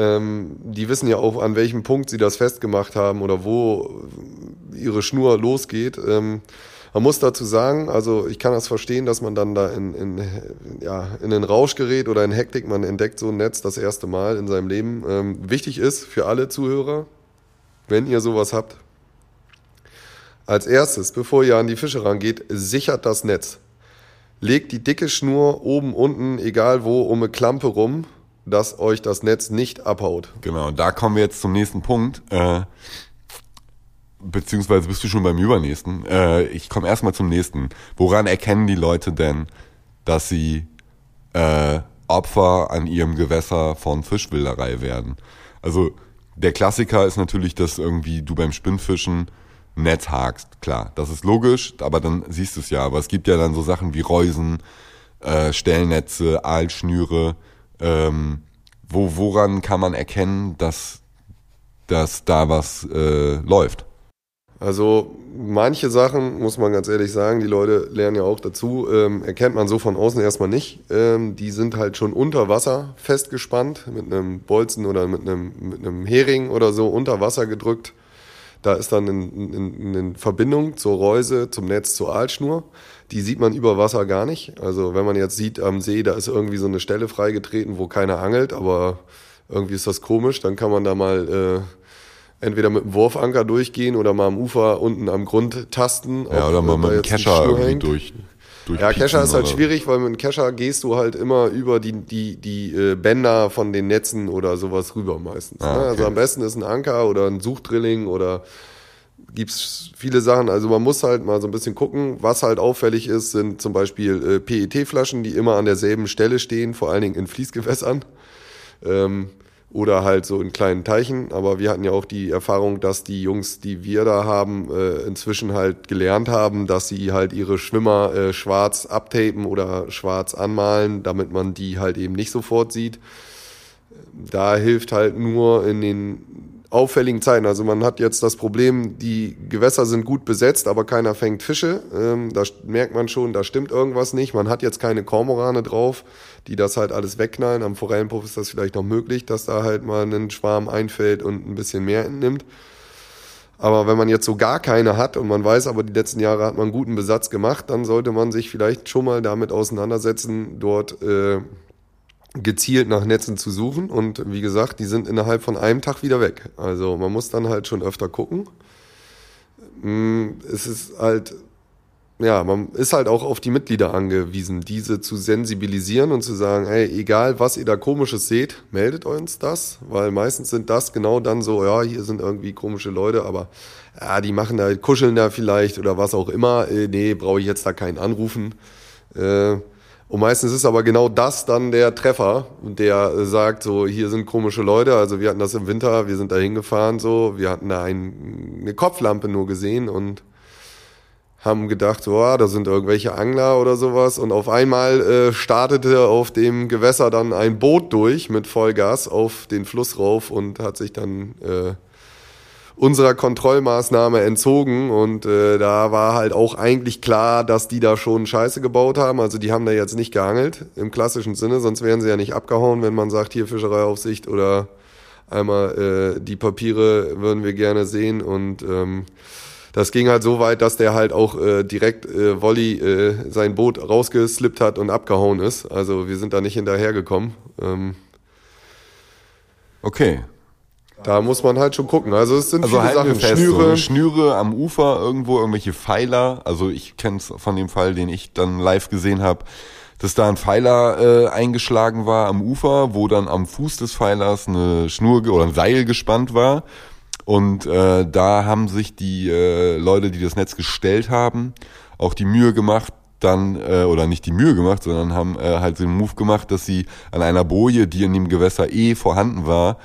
Ähm, die wissen ja auch, an welchem Punkt sie das festgemacht haben oder wo ihre Schnur losgeht. Ähm, man muss dazu sagen, also ich kann das verstehen, dass man dann da in, in, ja, in den Rausch gerät oder in Hektik, man entdeckt so ein Netz das erste Mal in seinem Leben. Ähm, wichtig ist für alle Zuhörer, wenn ihr sowas habt, als erstes, bevor ihr an die Fische rangeht, sichert das Netz. Legt die dicke Schnur oben, unten, egal wo, um eine Klampe rum, dass euch das Netz nicht abhaut. Genau, da kommen wir jetzt zum nächsten Punkt. Äh beziehungsweise bist du schon beim übernächsten. Äh, ich komme erstmal zum nächsten. Woran erkennen die Leute denn, dass sie äh, Opfer an ihrem Gewässer von Fischwilderei werden? Also der Klassiker ist natürlich, dass irgendwie du beim Spinnfischen Netz hakst. Klar, das ist logisch, aber dann siehst du es ja. Aber es gibt ja dann so Sachen wie Reusen, äh, Stellnetze, Aalschnüre. Ähm, wo, woran kann man erkennen, dass, dass da was äh, läuft? Also manche Sachen, muss man ganz ehrlich sagen, die Leute lernen ja auch dazu, ähm, erkennt man so von außen erstmal nicht. Ähm, die sind halt schon unter Wasser festgespannt, mit einem Bolzen oder mit einem, mit einem Hering oder so unter Wasser gedrückt. Da ist dann eine Verbindung zur Reuse, zum Netz, zur Aalschnur. Die sieht man über Wasser gar nicht. Also wenn man jetzt sieht am See, da ist irgendwie so eine Stelle freigetreten, wo keiner angelt, aber irgendwie ist das komisch, dann kann man da mal... Äh, entweder mit dem Wurfanker durchgehen oder mal am Ufer unten am Grund tasten. Ja, oder mal mit dem Kescher irgendwie durch. Ja, Kescher ist halt oder? schwierig, weil mit dem Kescher gehst du halt immer über die, die, die äh, Bänder von den Netzen oder sowas rüber meistens. Ah, ne? okay. Also am besten ist ein Anker oder ein Suchdrilling oder gibt's viele Sachen. Also man muss halt mal so ein bisschen gucken. Was halt auffällig ist, sind zum Beispiel äh, PET-Flaschen, die immer an derselben Stelle stehen, vor allen Dingen in Fließgewässern. Ähm, oder halt so in kleinen Teichen. Aber wir hatten ja auch die Erfahrung, dass die Jungs, die wir da haben, äh, inzwischen halt gelernt haben, dass sie halt ihre Schwimmer äh, schwarz abtapen oder schwarz anmalen, damit man die halt eben nicht sofort sieht. Da hilft halt nur in den auffälligen Zeiten. Also man hat jetzt das Problem, die Gewässer sind gut besetzt, aber keiner fängt Fische. Ähm, da merkt man schon, da stimmt irgendwas nicht. Man hat jetzt keine Kormorane drauf, die das halt alles wegknallen. Am Forellenpuff ist das vielleicht noch möglich, dass da halt mal ein Schwarm einfällt und ein bisschen mehr entnimmt. Aber wenn man jetzt so gar keine hat und man weiß, aber die letzten Jahre hat man guten Besatz gemacht, dann sollte man sich vielleicht schon mal damit auseinandersetzen, dort äh, gezielt nach Netzen zu suchen. Und wie gesagt, die sind innerhalb von einem Tag wieder weg. Also man muss dann halt schon öfter gucken. Mm, es ist halt, ja, man ist halt auch auf die Mitglieder angewiesen, diese zu sensibilisieren und zu sagen, hey, egal was ihr da komisches seht, meldet uns das, weil meistens sind das genau dann so, ja, hier sind irgendwie komische Leute, aber ja, die machen da, kuscheln da vielleicht oder was auch immer. Äh, nee, brauche ich jetzt da keinen anrufen. Äh, und meistens ist aber genau das dann der Treffer, der sagt, so, hier sind komische Leute. Also wir hatten das im Winter, wir sind da hingefahren, so, wir hatten da ein, eine Kopflampe nur gesehen und haben gedacht, so, ah, da sind irgendwelche Angler oder sowas. Und auf einmal äh, startete auf dem Gewässer dann ein Boot durch mit Vollgas auf den Fluss rauf und hat sich dann äh, unserer Kontrollmaßnahme entzogen und äh, da war halt auch eigentlich klar, dass die da schon Scheiße gebaut haben. Also die haben da jetzt nicht geangelt im klassischen Sinne, sonst wären sie ja nicht abgehauen, wenn man sagt, hier Fischereiaufsicht oder einmal äh, die Papiere würden wir gerne sehen und ähm, das ging halt so weit, dass der halt auch äh, direkt äh, Wolli äh, sein Boot rausgeslippt hat und abgehauen ist. Also wir sind da nicht hinterhergekommen. Ähm, okay, da muss man halt schon gucken. Also es sind also viele Sachen. Fest, Schnüre. So Schnüre am Ufer irgendwo, irgendwelche Pfeiler. Also ich kenne es von dem Fall, den ich dann live gesehen habe, dass da ein Pfeiler äh, eingeschlagen war am Ufer, wo dann am Fuß des Pfeilers eine Schnur oder ein Seil gespannt war. Und äh, da haben sich die äh, Leute, die das Netz gestellt haben, auch die Mühe gemacht, dann, äh, oder nicht die Mühe gemacht, sondern haben äh, halt den Move gemacht, dass sie an einer Boje, die in dem Gewässer eh vorhanden war,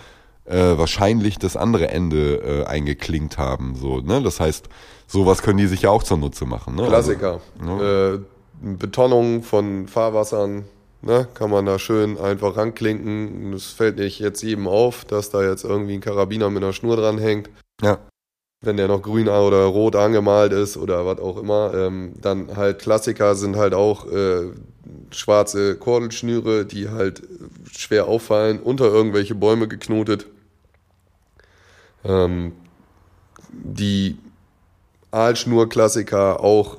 äh, wahrscheinlich das andere Ende äh, eingeklinkt haben. So, ne? Das heißt, sowas können die sich ja auch zunutze machen. Ne? Klassiker. Also, ne? äh, Betonung von Fahrwassern, ne? kann man da schön einfach ranklinken. Es fällt nicht jetzt jedem auf, dass da jetzt irgendwie ein Karabiner mit einer Schnur dran hängt. Ja. Wenn der noch grün oder rot angemalt ist oder was auch immer, ähm, dann halt Klassiker sind halt auch äh, schwarze Kordelschnüre, die halt schwer auffallen, unter irgendwelche Bäume geknotet. Ähm, die Aalschnur-Klassiker auch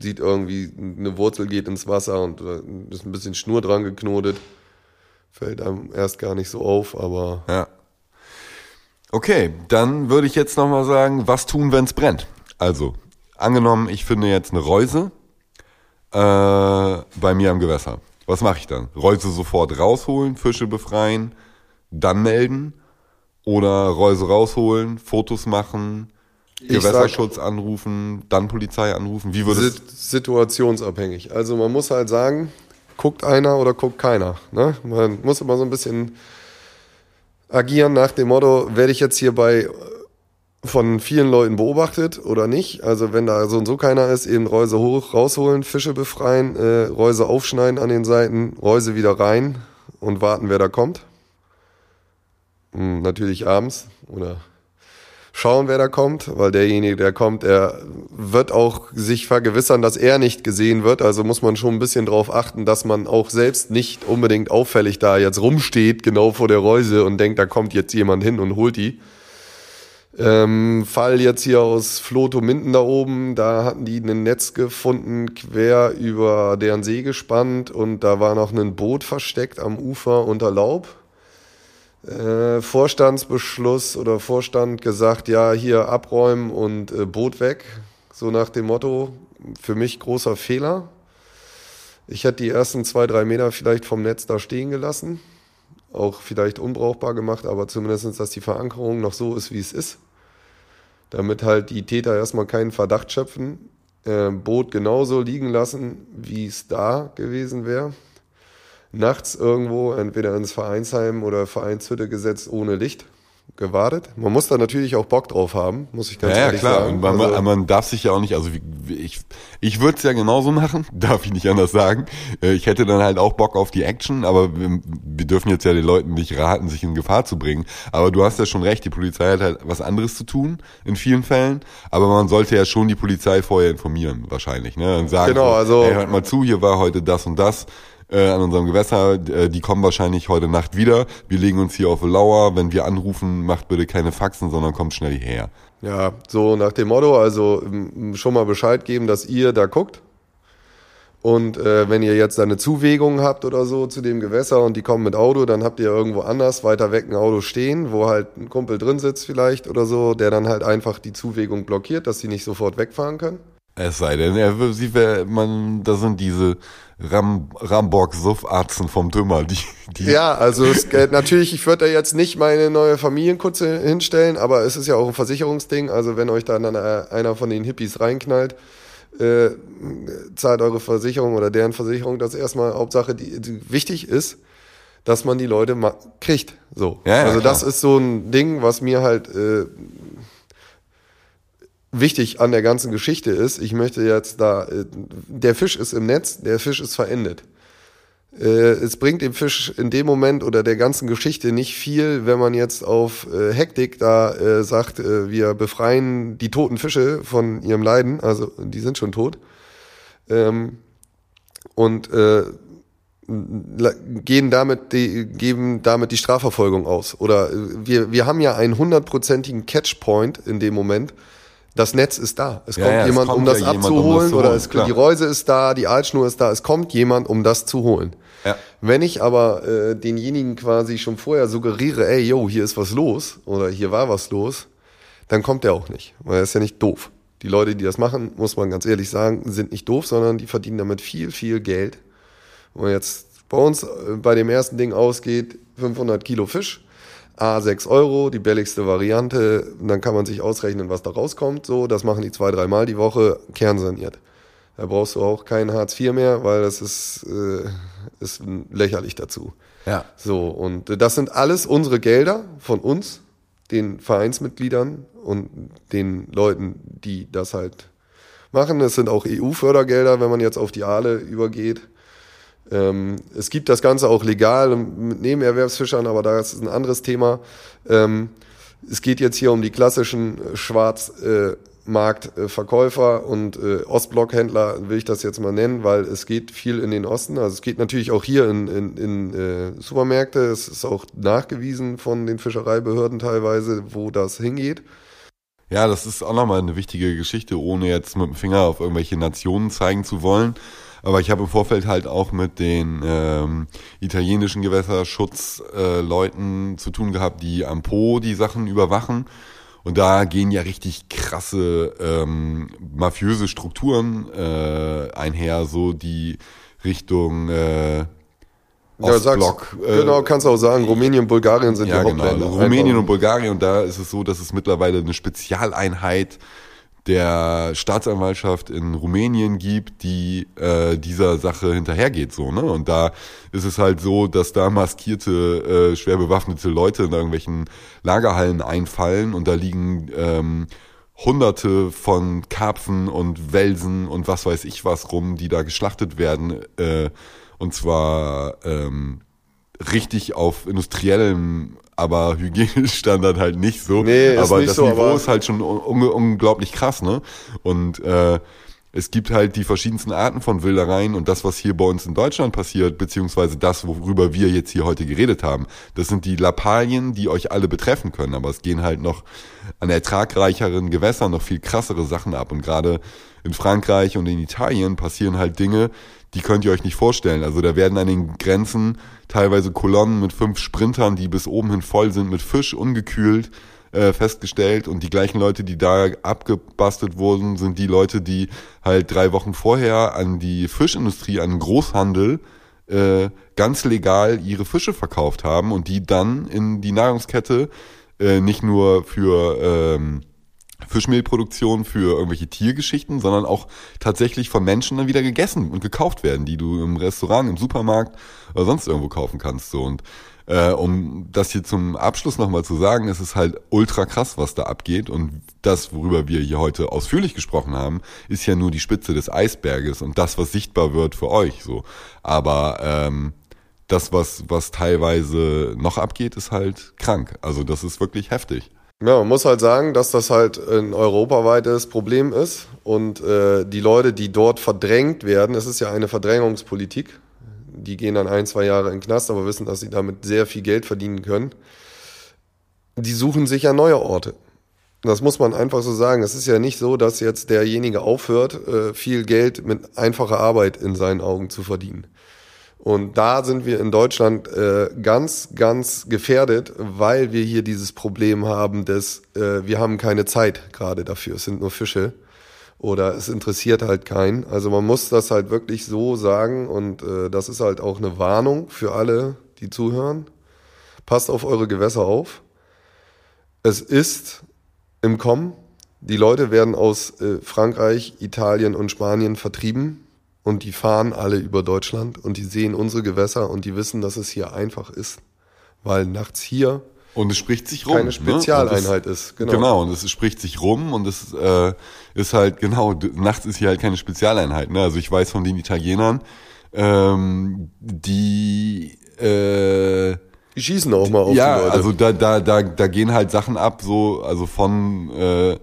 sieht irgendwie, eine Wurzel geht ins Wasser und äh, ist ein bisschen Schnur dran geknotet. Fällt einem erst gar nicht so auf, aber. Ja. Okay, dann würde ich jetzt nochmal sagen, was tun, wenn es brennt? Also, angenommen, ich finde jetzt eine Reuse äh, bei mir am Gewässer. Was mache ich dann? Reuse sofort rausholen, Fische befreien, dann melden oder Reuse rausholen, Fotos machen, Gewässerschutz anrufen, dann Polizei anrufen. Wie würde es? Situationsabhängig. Also man muss halt sagen, guckt einer oder guckt keiner. Ne? Man muss immer so ein bisschen agieren nach dem Motto, werde ich jetzt hierbei von vielen Leuten beobachtet oder nicht. Also wenn da so und so keiner ist, eben Reuse hoch, rausholen, Fische befreien, äh, Reuse aufschneiden an den Seiten, Reuse wieder rein und warten, wer da kommt. Hm, natürlich abends oder schauen, wer da kommt, weil derjenige, der kommt, der wird auch sich vergewissern, dass er nicht gesehen wird. Also muss man schon ein bisschen drauf achten, dass man auch selbst nicht unbedingt auffällig da jetzt rumsteht, genau vor der Reuse und denkt, da kommt jetzt jemand hin und holt die. Ähm, Fall jetzt hier aus Floto Minden da oben, da hatten die ein Netz gefunden, quer über deren See gespannt und da war noch ein Boot versteckt am Ufer unter Laub. Äh, Vorstandsbeschluss oder Vorstand gesagt, ja, hier abräumen und äh, Boot weg. So nach dem Motto, für mich großer Fehler. Ich hätte die ersten zwei, drei Meter vielleicht vom Netz da stehen gelassen. Auch vielleicht unbrauchbar gemacht, aber zumindest, dass die Verankerung noch so ist, wie es ist damit halt die Täter erstmal keinen Verdacht schöpfen. Äh, Boot genauso liegen lassen, wie es da gewesen wäre. Nachts irgendwo, entweder ins Vereinsheim oder Vereinshütte gesetzt ohne Licht gewartet. Man muss da natürlich auch Bock drauf haben, muss ich ganz ja, ehrlich ja, klar. sagen. Und man, also, man darf sich ja auch nicht, also ich, ich würde es ja genauso machen, darf ich nicht anders sagen. Äh, ich hätte dann halt auch Bock auf die Action, aber wir, wir dürfen jetzt ja den Leuten nicht raten, sich in Gefahr zu bringen. Aber du hast ja schon recht, die Polizei hat halt was anderes zu tun, in vielen Fällen. Aber man sollte ja schon die Polizei vorher informieren, wahrscheinlich. Ne? Und sagen, genau, also, hey, hört mal zu, hier war heute das und das äh, an unserem Gewässer. Äh, die kommen wahrscheinlich heute Nacht wieder. Wir legen uns hier auf Lauer. Wenn wir anrufen, macht bitte keine Faxen, sondern kommt schnell hierher. Ja, so nach dem Motto, also schon mal Bescheid geben, dass ihr da guckt. Und äh, wenn ihr jetzt eine Zuwegung habt oder so zu dem Gewässer und die kommen mit Auto, dann habt ihr irgendwo anders weiter weg ein Auto stehen, wo halt ein Kumpel drin sitzt vielleicht oder so, der dann halt einfach die Zuwegung blockiert, dass sie nicht sofort wegfahren können. Es sei denn, er, sie, man, da sind diese Ram, Rambock-Suffarzen vom Tümmer, die, die. Ja, also es, äh, natürlich, ich würde da jetzt nicht meine neue Familienkutze hinstellen, aber es ist ja auch ein Versicherungsding. Also wenn euch dann einer von den Hippies reinknallt, äh, zahlt eure Versicherung oder deren Versicherung das erstmal. Hauptsache, die, die wichtig ist, dass man die Leute kriegt. So. Ja, ja, also klar. das ist so ein Ding, was mir halt äh, wichtig an der ganzen Geschichte ist, ich möchte jetzt da, äh, der Fisch ist im Netz, der Fisch ist verendet. Äh, es bringt dem Fisch in dem Moment oder der ganzen Geschichte nicht viel, wenn man jetzt auf äh, Hektik da sagt, wir befreien die toten Fische von ihrem Leiden, also die sind schon tot. Ähm, und gehen damit die, geben damit die Strafverfolgung aus. Oder wir, wir haben ja einen hundertprozentigen Catchpoint in dem Moment, das Netz ist da. Es ja, kommt ja, jemand, es kommt um das ja abzuholen, um das oder es, die Reuse ist da, die Altschnur ist da, es kommt jemand, um das zu holen. Ja. Wenn ich aber äh, denjenigen quasi schon vorher suggeriere, ey, yo, hier ist was los oder hier war was los, dann kommt der auch nicht, weil er ist ja nicht doof. Die Leute, die das machen, muss man ganz ehrlich sagen, sind nicht doof, sondern die verdienen damit viel, viel Geld. Und jetzt bei uns äh, bei dem ersten Ding ausgeht, 500 Kilo Fisch, A, 6 Euro, die billigste Variante. dann kann man sich ausrechnen, was da rauskommt. So, das machen die zwei, dreimal die Woche, kernsaniert. Da brauchst du auch kein Hartz IV mehr, weil das ist, äh, ist lächerlich dazu. Ja. So, und das sind alles unsere Gelder von uns, den Vereinsmitgliedern und den Leuten, die das halt machen. Es sind auch EU-Fördergelder, wenn man jetzt auf die Aale übergeht. Ähm, es gibt das Ganze auch legal mit Nebenerwerbsfischern, aber da ist ein anderes Thema. Ähm, es geht jetzt hier um die klassischen äh, Schwarzmarktverkäufer äh, und äh, Ostblockhändler, will ich das jetzt mal nennen, weil es geht viel in den Osten. Also es geht natürlich auch hier in, in, in Supermärkte. Es ist auch nachgewiesen von den Fischereibehörden teilweise, wo das hingeht. Ja, das ist auch nochmal eine wichtige Geschichte, ohne jetzt mit dem Finger auf irgendwelche Nationen zeigen zu wollen. Aber ich habe im Vorfeld halt auch mit den ähm, italienischen Gewässerschutzleuten äh, zu tun gehabt, die am Po die Sachen überwachen. Und da gehen ja richtig krasse ähm, mafiöse Strukturen äh, einher, so die Richtung äh, Ostblock. Ja, äh, genau, kannst du auch sagen, Rumänien und Bulgarien sind ja, die genau. Hauptländer. Rumänien und Bulgarien, und da ist es so, dass es mittlerweile eine Spezialeinheit der Staatsanwaltschaft in Rumänien gibt, die äh, dieser Sache hinterhergeht so ne? Und da ist es halt so, dass da maskierte äh, schwer bewaffnete Leute in irgendwelchen Lagerhallen einfallen und da liegen ähm, Hunderte von Karpfen und Welsen und was weiß ich was rum, die da geschlachtet werden äh, und zwar ähm, richtig auf industriellem aber Hygienestandard halt nicht so. Nee, ist aber das so, Niveau aber- ist halt schon un unglaublich krass, ne? Und äh, es gibt halt die verschiedensten Arten von Wildereien und das, was hier bei uns in Deutschland passiert, beziehungsweise das, worüber wir jetzt hier heute geredet haben, das sind die Lappalien, die euch alle betreffen können. Aber es gehen halt noch an ertragreicheren Gewässern noch viel krassere Sachen ab. Und gerade in Frankreich und in Italien passieren halt Dinge, die könnt ihr euch nicht vorstellen. Also da werden an den Grenzen teilweise Kolonnen mit fünf Sprintern, die bis oben hin voll sind, mit Fisch ungekühlt äh, festgestellt. Und die gleichen Leute, die da abgebastelt wurden, sind die Leute, die halt drei Wochen vorher an die Fischindustrie, an den Großhandel äh, ganz legal ihre Fische verkauft haben und die dann in die Nahrungskette äh, nicht nur für ähm, Fischmehlproduktion für irgendwelche Tiergeschichten, sondern auch tatsächlich von Menschen dann wieder gegessen und gekauft werden, die du im Restaurant, im Supermarkt oder sonst irgendwo kaufen kannst. So und äh, um das hier zum Abschluss nochmal zu sagen, es ist halt ultra krass, was da abgeht und das, worüber wir hier heute ausführlich gesprochen haben, ist ja nur die Spitze des Eisberges und das, was sichtbar wird für euch. So, aber ähm, das, was was teilweise noch abgeht, ist halt krank. Also das ist wirklich heftig. Ja, man muss halt sagen, dass das halt ein europaweites Problem ist und äh, die Leute, die dort verdrängt werden, es ist ja eine Verdrängungspolitik, die gehen dann ein, zwei Jahre in den Knast, aber wissen, dass sie damit sehr viel Geld verdienen können, die suchen sich ja neue Orte. Das muss man einfach so sagen. Es ist ja nicht so, dass jetzt derjenige aufhört, äh, viel Geld mit einfacher Arbeit in seinen Augen zu verdienen. Und da sind wir in Deutschland äh, ganz, ganz gefährdet, weil wir hier dieses Problem haben, dass äh, wir haben keine Zeit gerade dafür. Es sind nur Fische oder es interessiert halt keinen. Also man muss das halt wirklich so sagen und äh, das ist halt auch eine Warnung für alle, die zuhören. Passt auf eure Gewässer auf. Es ist im Kommen. Die Leute werden aus äh, Frankreich, Italien und Spanien vertrieben und die fahren alle über Deutschland und die sehen unsere Gewässer und die wissen, dass es hier einfach ist, weil nachts hier Und es spricht sich rum. keine ne? Spezialeinheit Und ist. es, Genau. genau. und es spricht sich rum und es äh, ist halt, genau, nachts ist hier halt keine Spezialeinheit. Ne? Also ich weiß von den Italienern, ähm, die äh, Die schießen auch mal auf ja, die Leute. also da, da, da, da gehen halt Sachen ab, so, also von äh,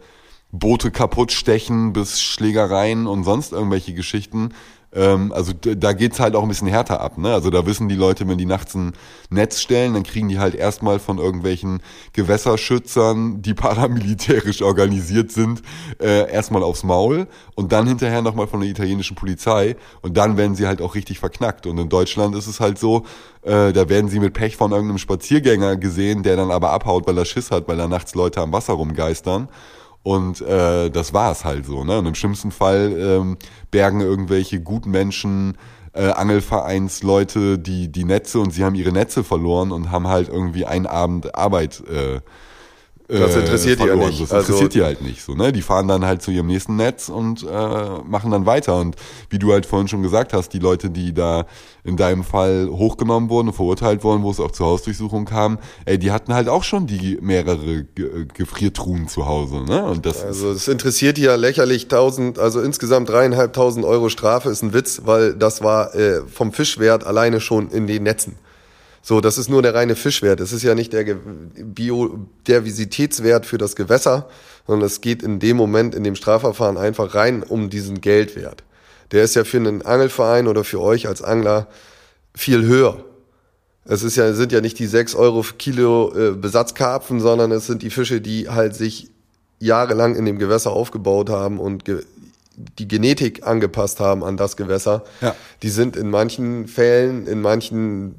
Boote kaputt stechen bis Schlägereien und sonst irgendwelche Geschichten. Ähm, also da geht's halt auch ein bisschen härter ab, ne? Also da wissen die Leute, wenn die nachts ein Netz stellen, dann kriegen die halt erstmal von irgendwelchen Gewässerschützern, die paramilitärisch organisiert sind, äh, erstmal aufs Maul und dann hinterher nochmal von der italienischen Polizei und dann werden sie halt auch richtig verknackt. Und in Deutschland ist es halt so, äh, da werden sie mit Pech von irgendeinem Spaziergänger gesehen, der dann aber abhaut, weil er Schiss hat, weil da nachts Leute am Wasser rumgeistern. Und äh, das war es halt so. Ne? Und im schlimmsten Fall ähm, bergen irgendwelche guten Menschen, äh, Angelvereinsleute die, die Netze und sie haben ihre Netze verloren und haben halt irgendwie einen Abend Arbeit äh, Das interessiert die ja nicht. Das Also- interessiert die halt nicht. So, ne? Die fahren dann halt zu ihrem nächsten Netz und äh, machen dann weiter. Und wie du halt vorhin schon gesagt hast, die Leute, die da in deinem Fall hochgenommen wurden und verurteilt wurden, wo es auch zur Hausdurchsuchung kam, ey, die hatten halt auch schon die mehrere Ge Gefriertruhen zu Hause. Ne? Und das Also es interessiert hier lächerlich 1000, also insgesamt dreieinhalbtausend Euro Strafe ist ein Witz, weil das war äh, vom Fischwert alleine schon in den Netzen. So, das ist nur der reine Fischwert. Es ist ja nicht der Ge- Bio, der Visitätswert für das Gewässer, sondern es geht in dem Moment in dem Strafverfahren einfach rein um diesen Geldwert. Der ist ja für einen Angelverein oder für euch als Angler viel höher. Es ist ja, sind ja nicht die 6 Euro Kilo äh, Besatzkarpfen, sondern es sind die Fische, die halt sich jahrelang in dem Gewässer aufgebaut haben und ge die Genetik angepasst haben an das Gewässer. Ja. Die sind in manchen Fällen, in manchen,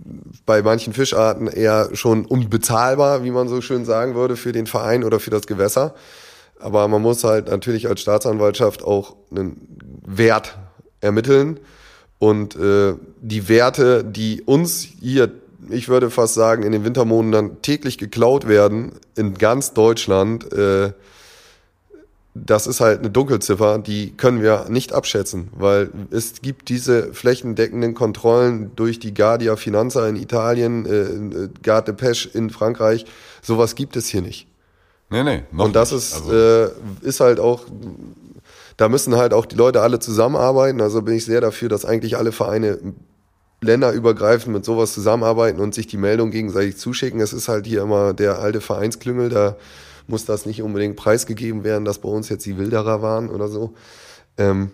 bei manchen Fischarten eher schon unbezahlbar, wie man so schön sagen würde, für den Verein oder für das Gewässer. Aber man muss halt natürlich als Staatsanwaltschaft auch einen Wert ermitteln. Und äh, die Werte, die uns hier, ich würde fast sagen, in den Wintermonaten täglich geklaut werden, in ganz Deutschland, äh, das ist halt eine Dunkelziffer, die können wir nicht abschätzen, weil es gibt diese flächendeckenden Kontrollen durch die Guardia Finanza in Italien, äh, Garde Pesch in Frankreich. Sowas gibt es hier nicht. nee, nee, noch Und das nicht. ist, Also, äh, ist halt auch, da müssen halt auch die Leute alle zusammenarbeiten. Also bin ich sehr dafür, dass eigentlich alle Vereine länderübergreifend mit sowas zusammenarbeiten und sich die Meldung gegenseitig zuschicken. Es ist halt hier immer der alte Vereinsklüngel, da muss das nicht unbedingt preisgegeben werden, dass bei uns jetzt die Wilderer waren oder so. Ähm,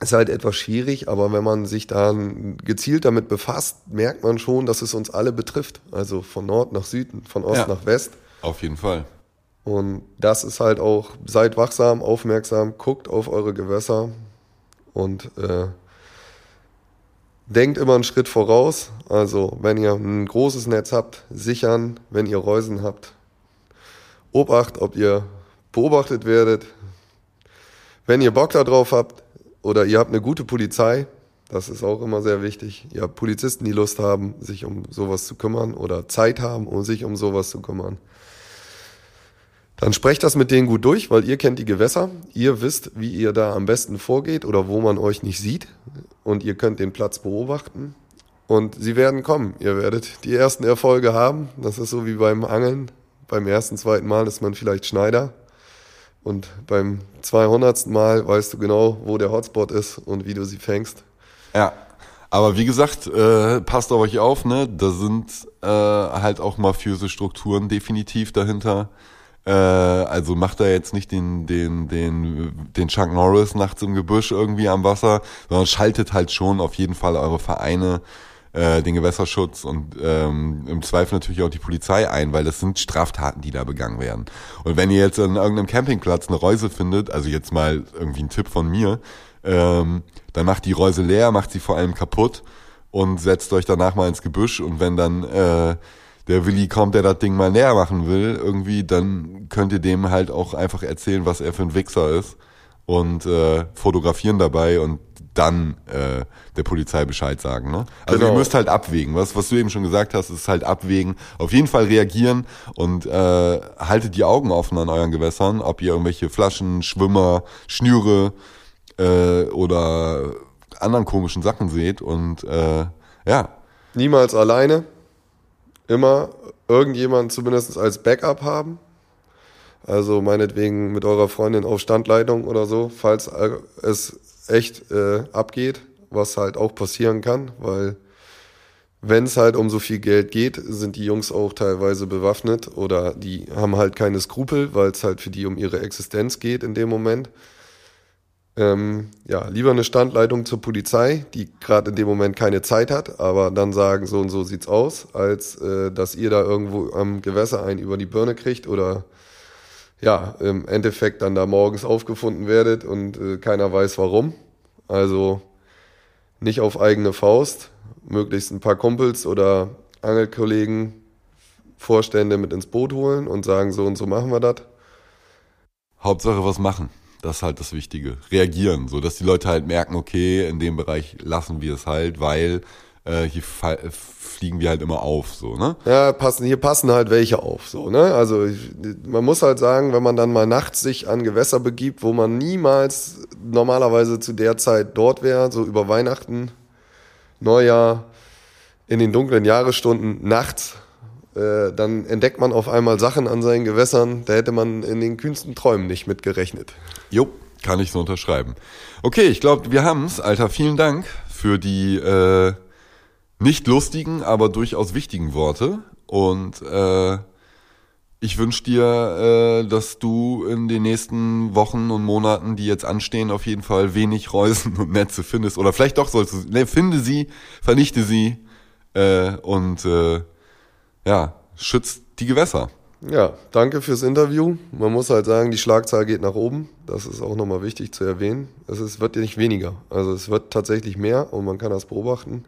ist halt etwas schwierig, aber wenn man sich dann gezielt damit befasst, merkt man schon, dass es uns alle betrifft. Also von Nord nach Süden, von Ost ja, nach West. Auf jeden Fall. Und das ist halt auch, seid wachsam, aufmerksam, guckt auf eure Gewässer und äh, denkt immer einen Schritt voraus. Also wenn ihr ein großes Netz habt, sichern, wenn ihr Reusen habt. Obacht, ob ihr beobachtet werdet. Wenn ihr Bock darauf habt oder ihr habt eine gute Polizei, das ist auch immer sehr wichtig. Ihr habt Polizisten, die Lust haben, sich um sowas zu kümmern oder Zeit haben, um sich um sowas zu kümmern. Dann sprecht das mit denen gut durch, weil ihr kennt die Gewässer. Ihr wisst, wie ihr da am besten vorgeht oder wo man euch nicht sieht. Und ihr könnt den Platz beobachten. Und sie werden kommen. Ihr werdet die ersten Erfolge haben. Das ist so wie beim Angeln. Beim ersten, zweiten Mal ist man vielleicht Schneider. Und beim 200. Mal weißt du genau, wo der Hotspot ist und wie du sie fängst. Ja. Aber wie gesagt, äh, passt auf euch auf, ne? Da sind äh, halt auch mafiöse Strukturen definitiv dahinter. Äh, also macht da jetzt nicht den, den, den, den Chuck Norris nachts im Gebüsch irgendwie am Wasser, sondern schaltet halt schon auf jeden Fall eure Vereine, äh, den Gewässerschutz und ähm, im Zweifel natürlich auch die Polizei ein, weil das sind Straftaten, die da begangen werden. Und wenn ihr jetzt an irgendeinem Campingplatz eine Reuse findet, also jetzt mal irgendwie ein Tipp von mir, ähm, dann macht die Reuse leer, macht sie vor allem kaputt und setzt euch danach mal ins Gebüsch und wenn dann äh, der Willi kommt, der das Ding mal näher machen will, irgendwie, dann könnt ihr dem halt auch einfach erzählen, was er für ein Wichser ist und äh, fotografieren dabei und dann äh, der Polizei Bescheid sagen. Ne? Also genau. ihr müsst halt abwägen. Was, was du eben schon gesagt hast, ist halt abwägen. Auf jeden Fall reagieren und äh, haltet die Augen offen an euren Gewässern, ob ihr irgendwelche Flaschen, Schwimmer, Schnüre äh, oder anderen komischen Sachen seht und äh, ja. Niemals alleine immer irgendjemand zumindest als Backup haben. Also meinetwegen mit eurer Freundin auf Standleitung oder so, falls es echt äh, abgeht, was halt auch passieren kann, weil wenn es halt um so viel Geld geht, sind die Jungs auch teilweise bewaffnet oder die haben halt keine Skrupel, weil es halt für die um ihre Existenz geht in dem Moment. Ähm, ja, lieber eine Standleitung zur Polizei, die gerade in dem Moment keine Zeit hat, aber dann sagen, so und so sieht's aus, als äh, dass ihr da irgendwo am Gewässer einen über die Birne kriegt oder ja, im Endeffekt dann da morgens aufgefunden werdet und äh, keiner weiß warum. Also nicht auf eigene Faust, möglichst ein paar Kumpels oder Angelkollegen, Vorstände mit ins Boot holen und sagen, so und so machen wir das. Hauptsache was machen. Das ist halt das Wichtige. Reagieren, so dass die Leute halt merken, okay, in dem Bereich lassen wir es halt, weil äh, hier fliegen wir halt immer auf, so, ne? Ja, passen, hier passen halt welche auf, so, ne? Also ich, man muss halt sagen, wenn man dann mal nachts sich an Gewässer begibt, wo man niemals normalerweise zu der Zeit dort wäre, so über Weihnachten, Neujahr, in den dunklen Jahresstunden nachts, äh, dann entdeckt man auf einmal Sachen an seinen Gewässern, da hätte man in den kühnsten Träumen nicht mit gerechnet. Jo, kann ich so unterschreiben. Okay, ich glaube, wir haben's, Alter. Vielen Dank für die äh, nicht lustigen, aber durchaus wichtigen Worte. Und äh, ich wünsche dir, äh, dass du in den nächsten Wochen und Monaten, die jetzt anstehen, auf jeden Fall wenig Reusen und Netze findest. Oder vielleicht doch sollst du, ne, finde sie, vernichte sie äh, und äh, ja, schützt die Gewässer. Ja, danke fürs Interview. Man muss halt sagen, die Schlagzahl geht nach oben. Das ist auch nochmal wichtig zu erwähnen. Es ist, wird nicht weniger. Also es wird tatsächlich mehr und man kann das beobachten.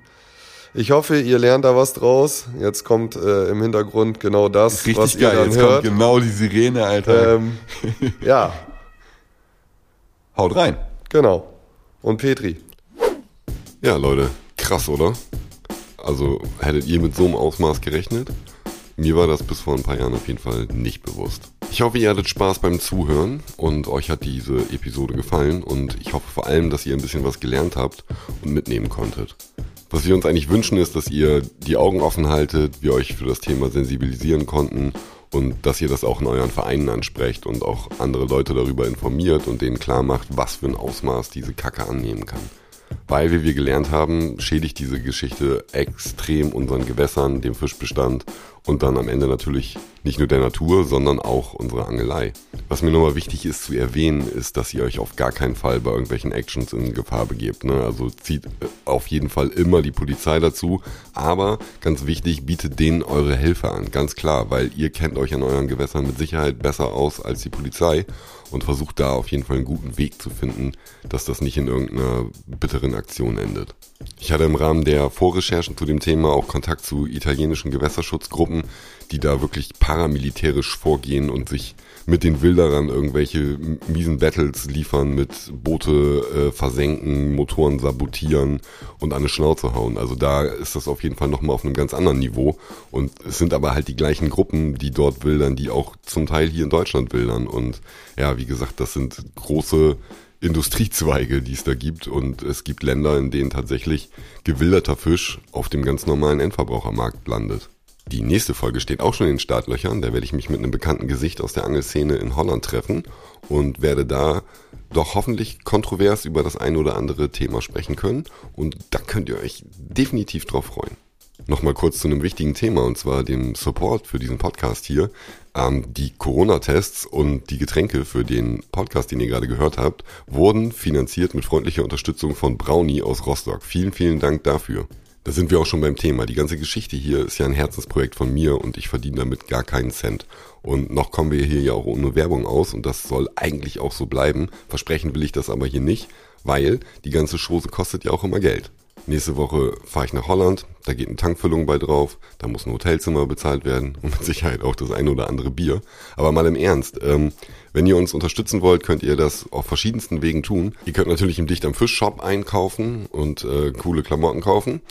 Ich hoffe, ihr lernt da was draus. Jetzt kommt äh, im Hintergrund genau das, Richtig was ihr geil. dann Jetzt hört. kommt genau die Sirene, Alter. Ähm, ja. Haut rein. Genau. Und Petri. Ja, Leute, krass, oder? Also hättet ihr mit so einem Ausmaß gerechnet? Mir war das bis vor ein paar Jahren auf jeden Fall nicht bewusst. Ich hoffe, ihr hattet Spaß beim Zuhören und euch hat diese Episode gefallen und ich hoffe vor allem, dass ihr ein bisschen was gelernt habt und mitnehmen konntet. Was wir uns eigentlich wünschen, ist, dass ihr die Augen offen haltet, wir euch für das Thema sensibilisieren konnten und dass ihr das auch in euren Vereinen ansprecht und auch andere Leute darüber informiert und denen klar macht, was für ein Ausmaß diese Kacke annehmen kann. Weil, wie wir gelernt haben, schädigt diese Geschichte extrem unseren Gewässern, dem Fischbestand und dann am Ende natürlich nicht nur der Natur, sondern auch unsere Angelei. Was mir nochmal wichtig ist zu erwähnen, ist, dass ihr euch auf gar keinen Fall bei irgendwelchen Actions in Gefahr begebt. Ne? Also zieht äh, auf jeden Fall immer die Polizei dazu, aber ganz wichtig, bietet denen eure Hilfe an, ganz klar, weil ihr kennt euch an euren Gewässern mit Sicherheit besser aus als die Polizei und versucht da auf jeden Fall einen guten Weg zu finden, dass das nicht in irgendeiner bitteren Aktion endet. Ich hatte im Rahmen der Vorrecherchen zu dem Thema auch Kontakt zu italienischen Gewässerschutzgruppen, die da wirklich paramilitärisch vorgehen und sich mit den Wilderern irgendwelche miesen Battles liefern, mit Boote äh, versenken, Motoren sabotieren und an eine Schnauze hauen. Also da ist das auf jeden Fall nochmal auf einem ganz anderen Niveau. Und es sind aber halt die gleichen Gruppen, die dort wildern, die auch zum Teil hier in Deutschland wildern. Und ja, wie gesagt, das sind große Industriezweige, die es da gibt. Und es gibt Länder, in denen tatsächlich gewilderter Fisch auf dem ganz normalen Endverbrauchermarkt landet. Die nächste Folge steht auch schon in den Startlöchern. Da werde ich mich mit einem bekannten Gesicht aus der Angelszene in Holland treffen und werde da doch hoffentlich kontrovers über das ein oder andere Thema sprechen können. Und da könnt ihr euch definitiv drauf freuen. Nochmal kurz zu einem wichtigen Thema und zwar dem Support für diesen Podcast hier. Ähm, die Corona-Tests und die Getränke für den Podcast, den ihr gerade gehört habt, wurden finanziert mit freundlicher Unterstützung von Brownie aus Rostock. Vielen, vielen Dank dafür. Da sind wir auch schon beim Thema. Die ganze Geschichte hier ist ja ein Herzensprojekt von mir und ich verdiene damit gar keinen Cent. Und noch kommen wir hier ja auch ohne Werbung aus und das soll eigentlich auch so bleiben. Versprechen will ich das aber hier nicht, weil die ganze Chose kostet ja auch immer Geld. Nächste Woche fahre ich nach Holland, da geht eine Tankfüllung bei drauf, da muss ein Hotelzimmer bezahlt werden und mit Sicherheit auch das eine oder andere Bier. Aber mal im Ernst, ähm, wenn ihr uns unterstützen wollt, könnt ihr das auf verschiedensten Wegen tun. Ihr könnt natürlich im Dicht am Fisch Shop einkaufen und äh, coole Klamotten kaufen.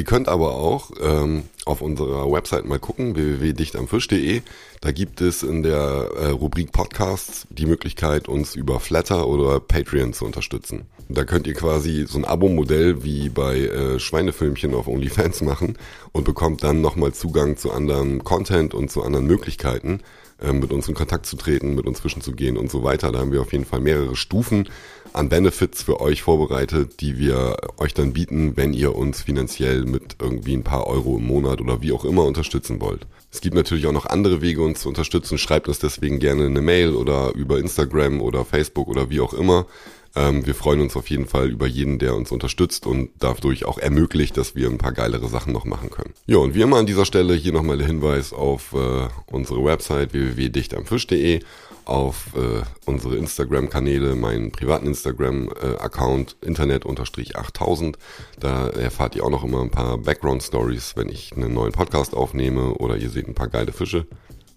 Ihr könnt aber auch ähm, auf unserer Website mal gucken, www.dichtamfisch.de. Da gibt es in der äh, Rubrik Podcasts die Möglichkeit, uns über Flatter oder Patreon zu unterstützen. Da könnt ihr quasi so ein Abo-Modell wie bei äh, Schweinefilmchen auf OnlyFans machen und bekommt dann nochmal Zugang zu anderem Content und zu anderen Möglichkeiten, äh, mit uns in Kontakt zu treten, mit uns zwischenzugehen und so weiter. Da haben wir auf jeden Fall mehrere Stufen an Benefits für euch vorbereitet, die wir euch dann bieten, wenn ihr uns finanziell mit irgendwie ein paar Euro im Monat oder wie auch immer unterstützen wollt. Es gibt natürlich auch noch andere Wege, uns zu unterstützen. Schreibt uns deswegen gerne eine Mail oder über Instagram oder Facebook oder wie auch immer. Ähm, wir freuen uns auf jeden Fall über jeden, der uns unterstützt und dadurch auch ermöglicht, dass wir ein paar geilere Sachen noch machen können. Ja, und wie immer an dieser Stelle hier nochmal der Hinweis auf äh, unsere Website www.dichtamfisch.de auf äh, unsere Instagram-Kanäle, meinen privaten Instagram-Account äh, internet-8000. Da erfahrt ihr auch noch immer ein paar Background-Stories, wenn ich einen neuen Podcast aufnehme oder ihr seht ein paar geile Fische.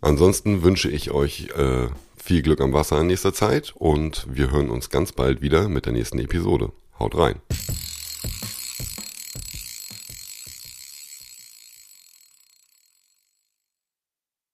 Ansonsten wünsche ich euch äh, viel Glück am Wasser in nächster Zeit und wir hören uns ganz bald wieder mit der nächsten Episode. Haut rein!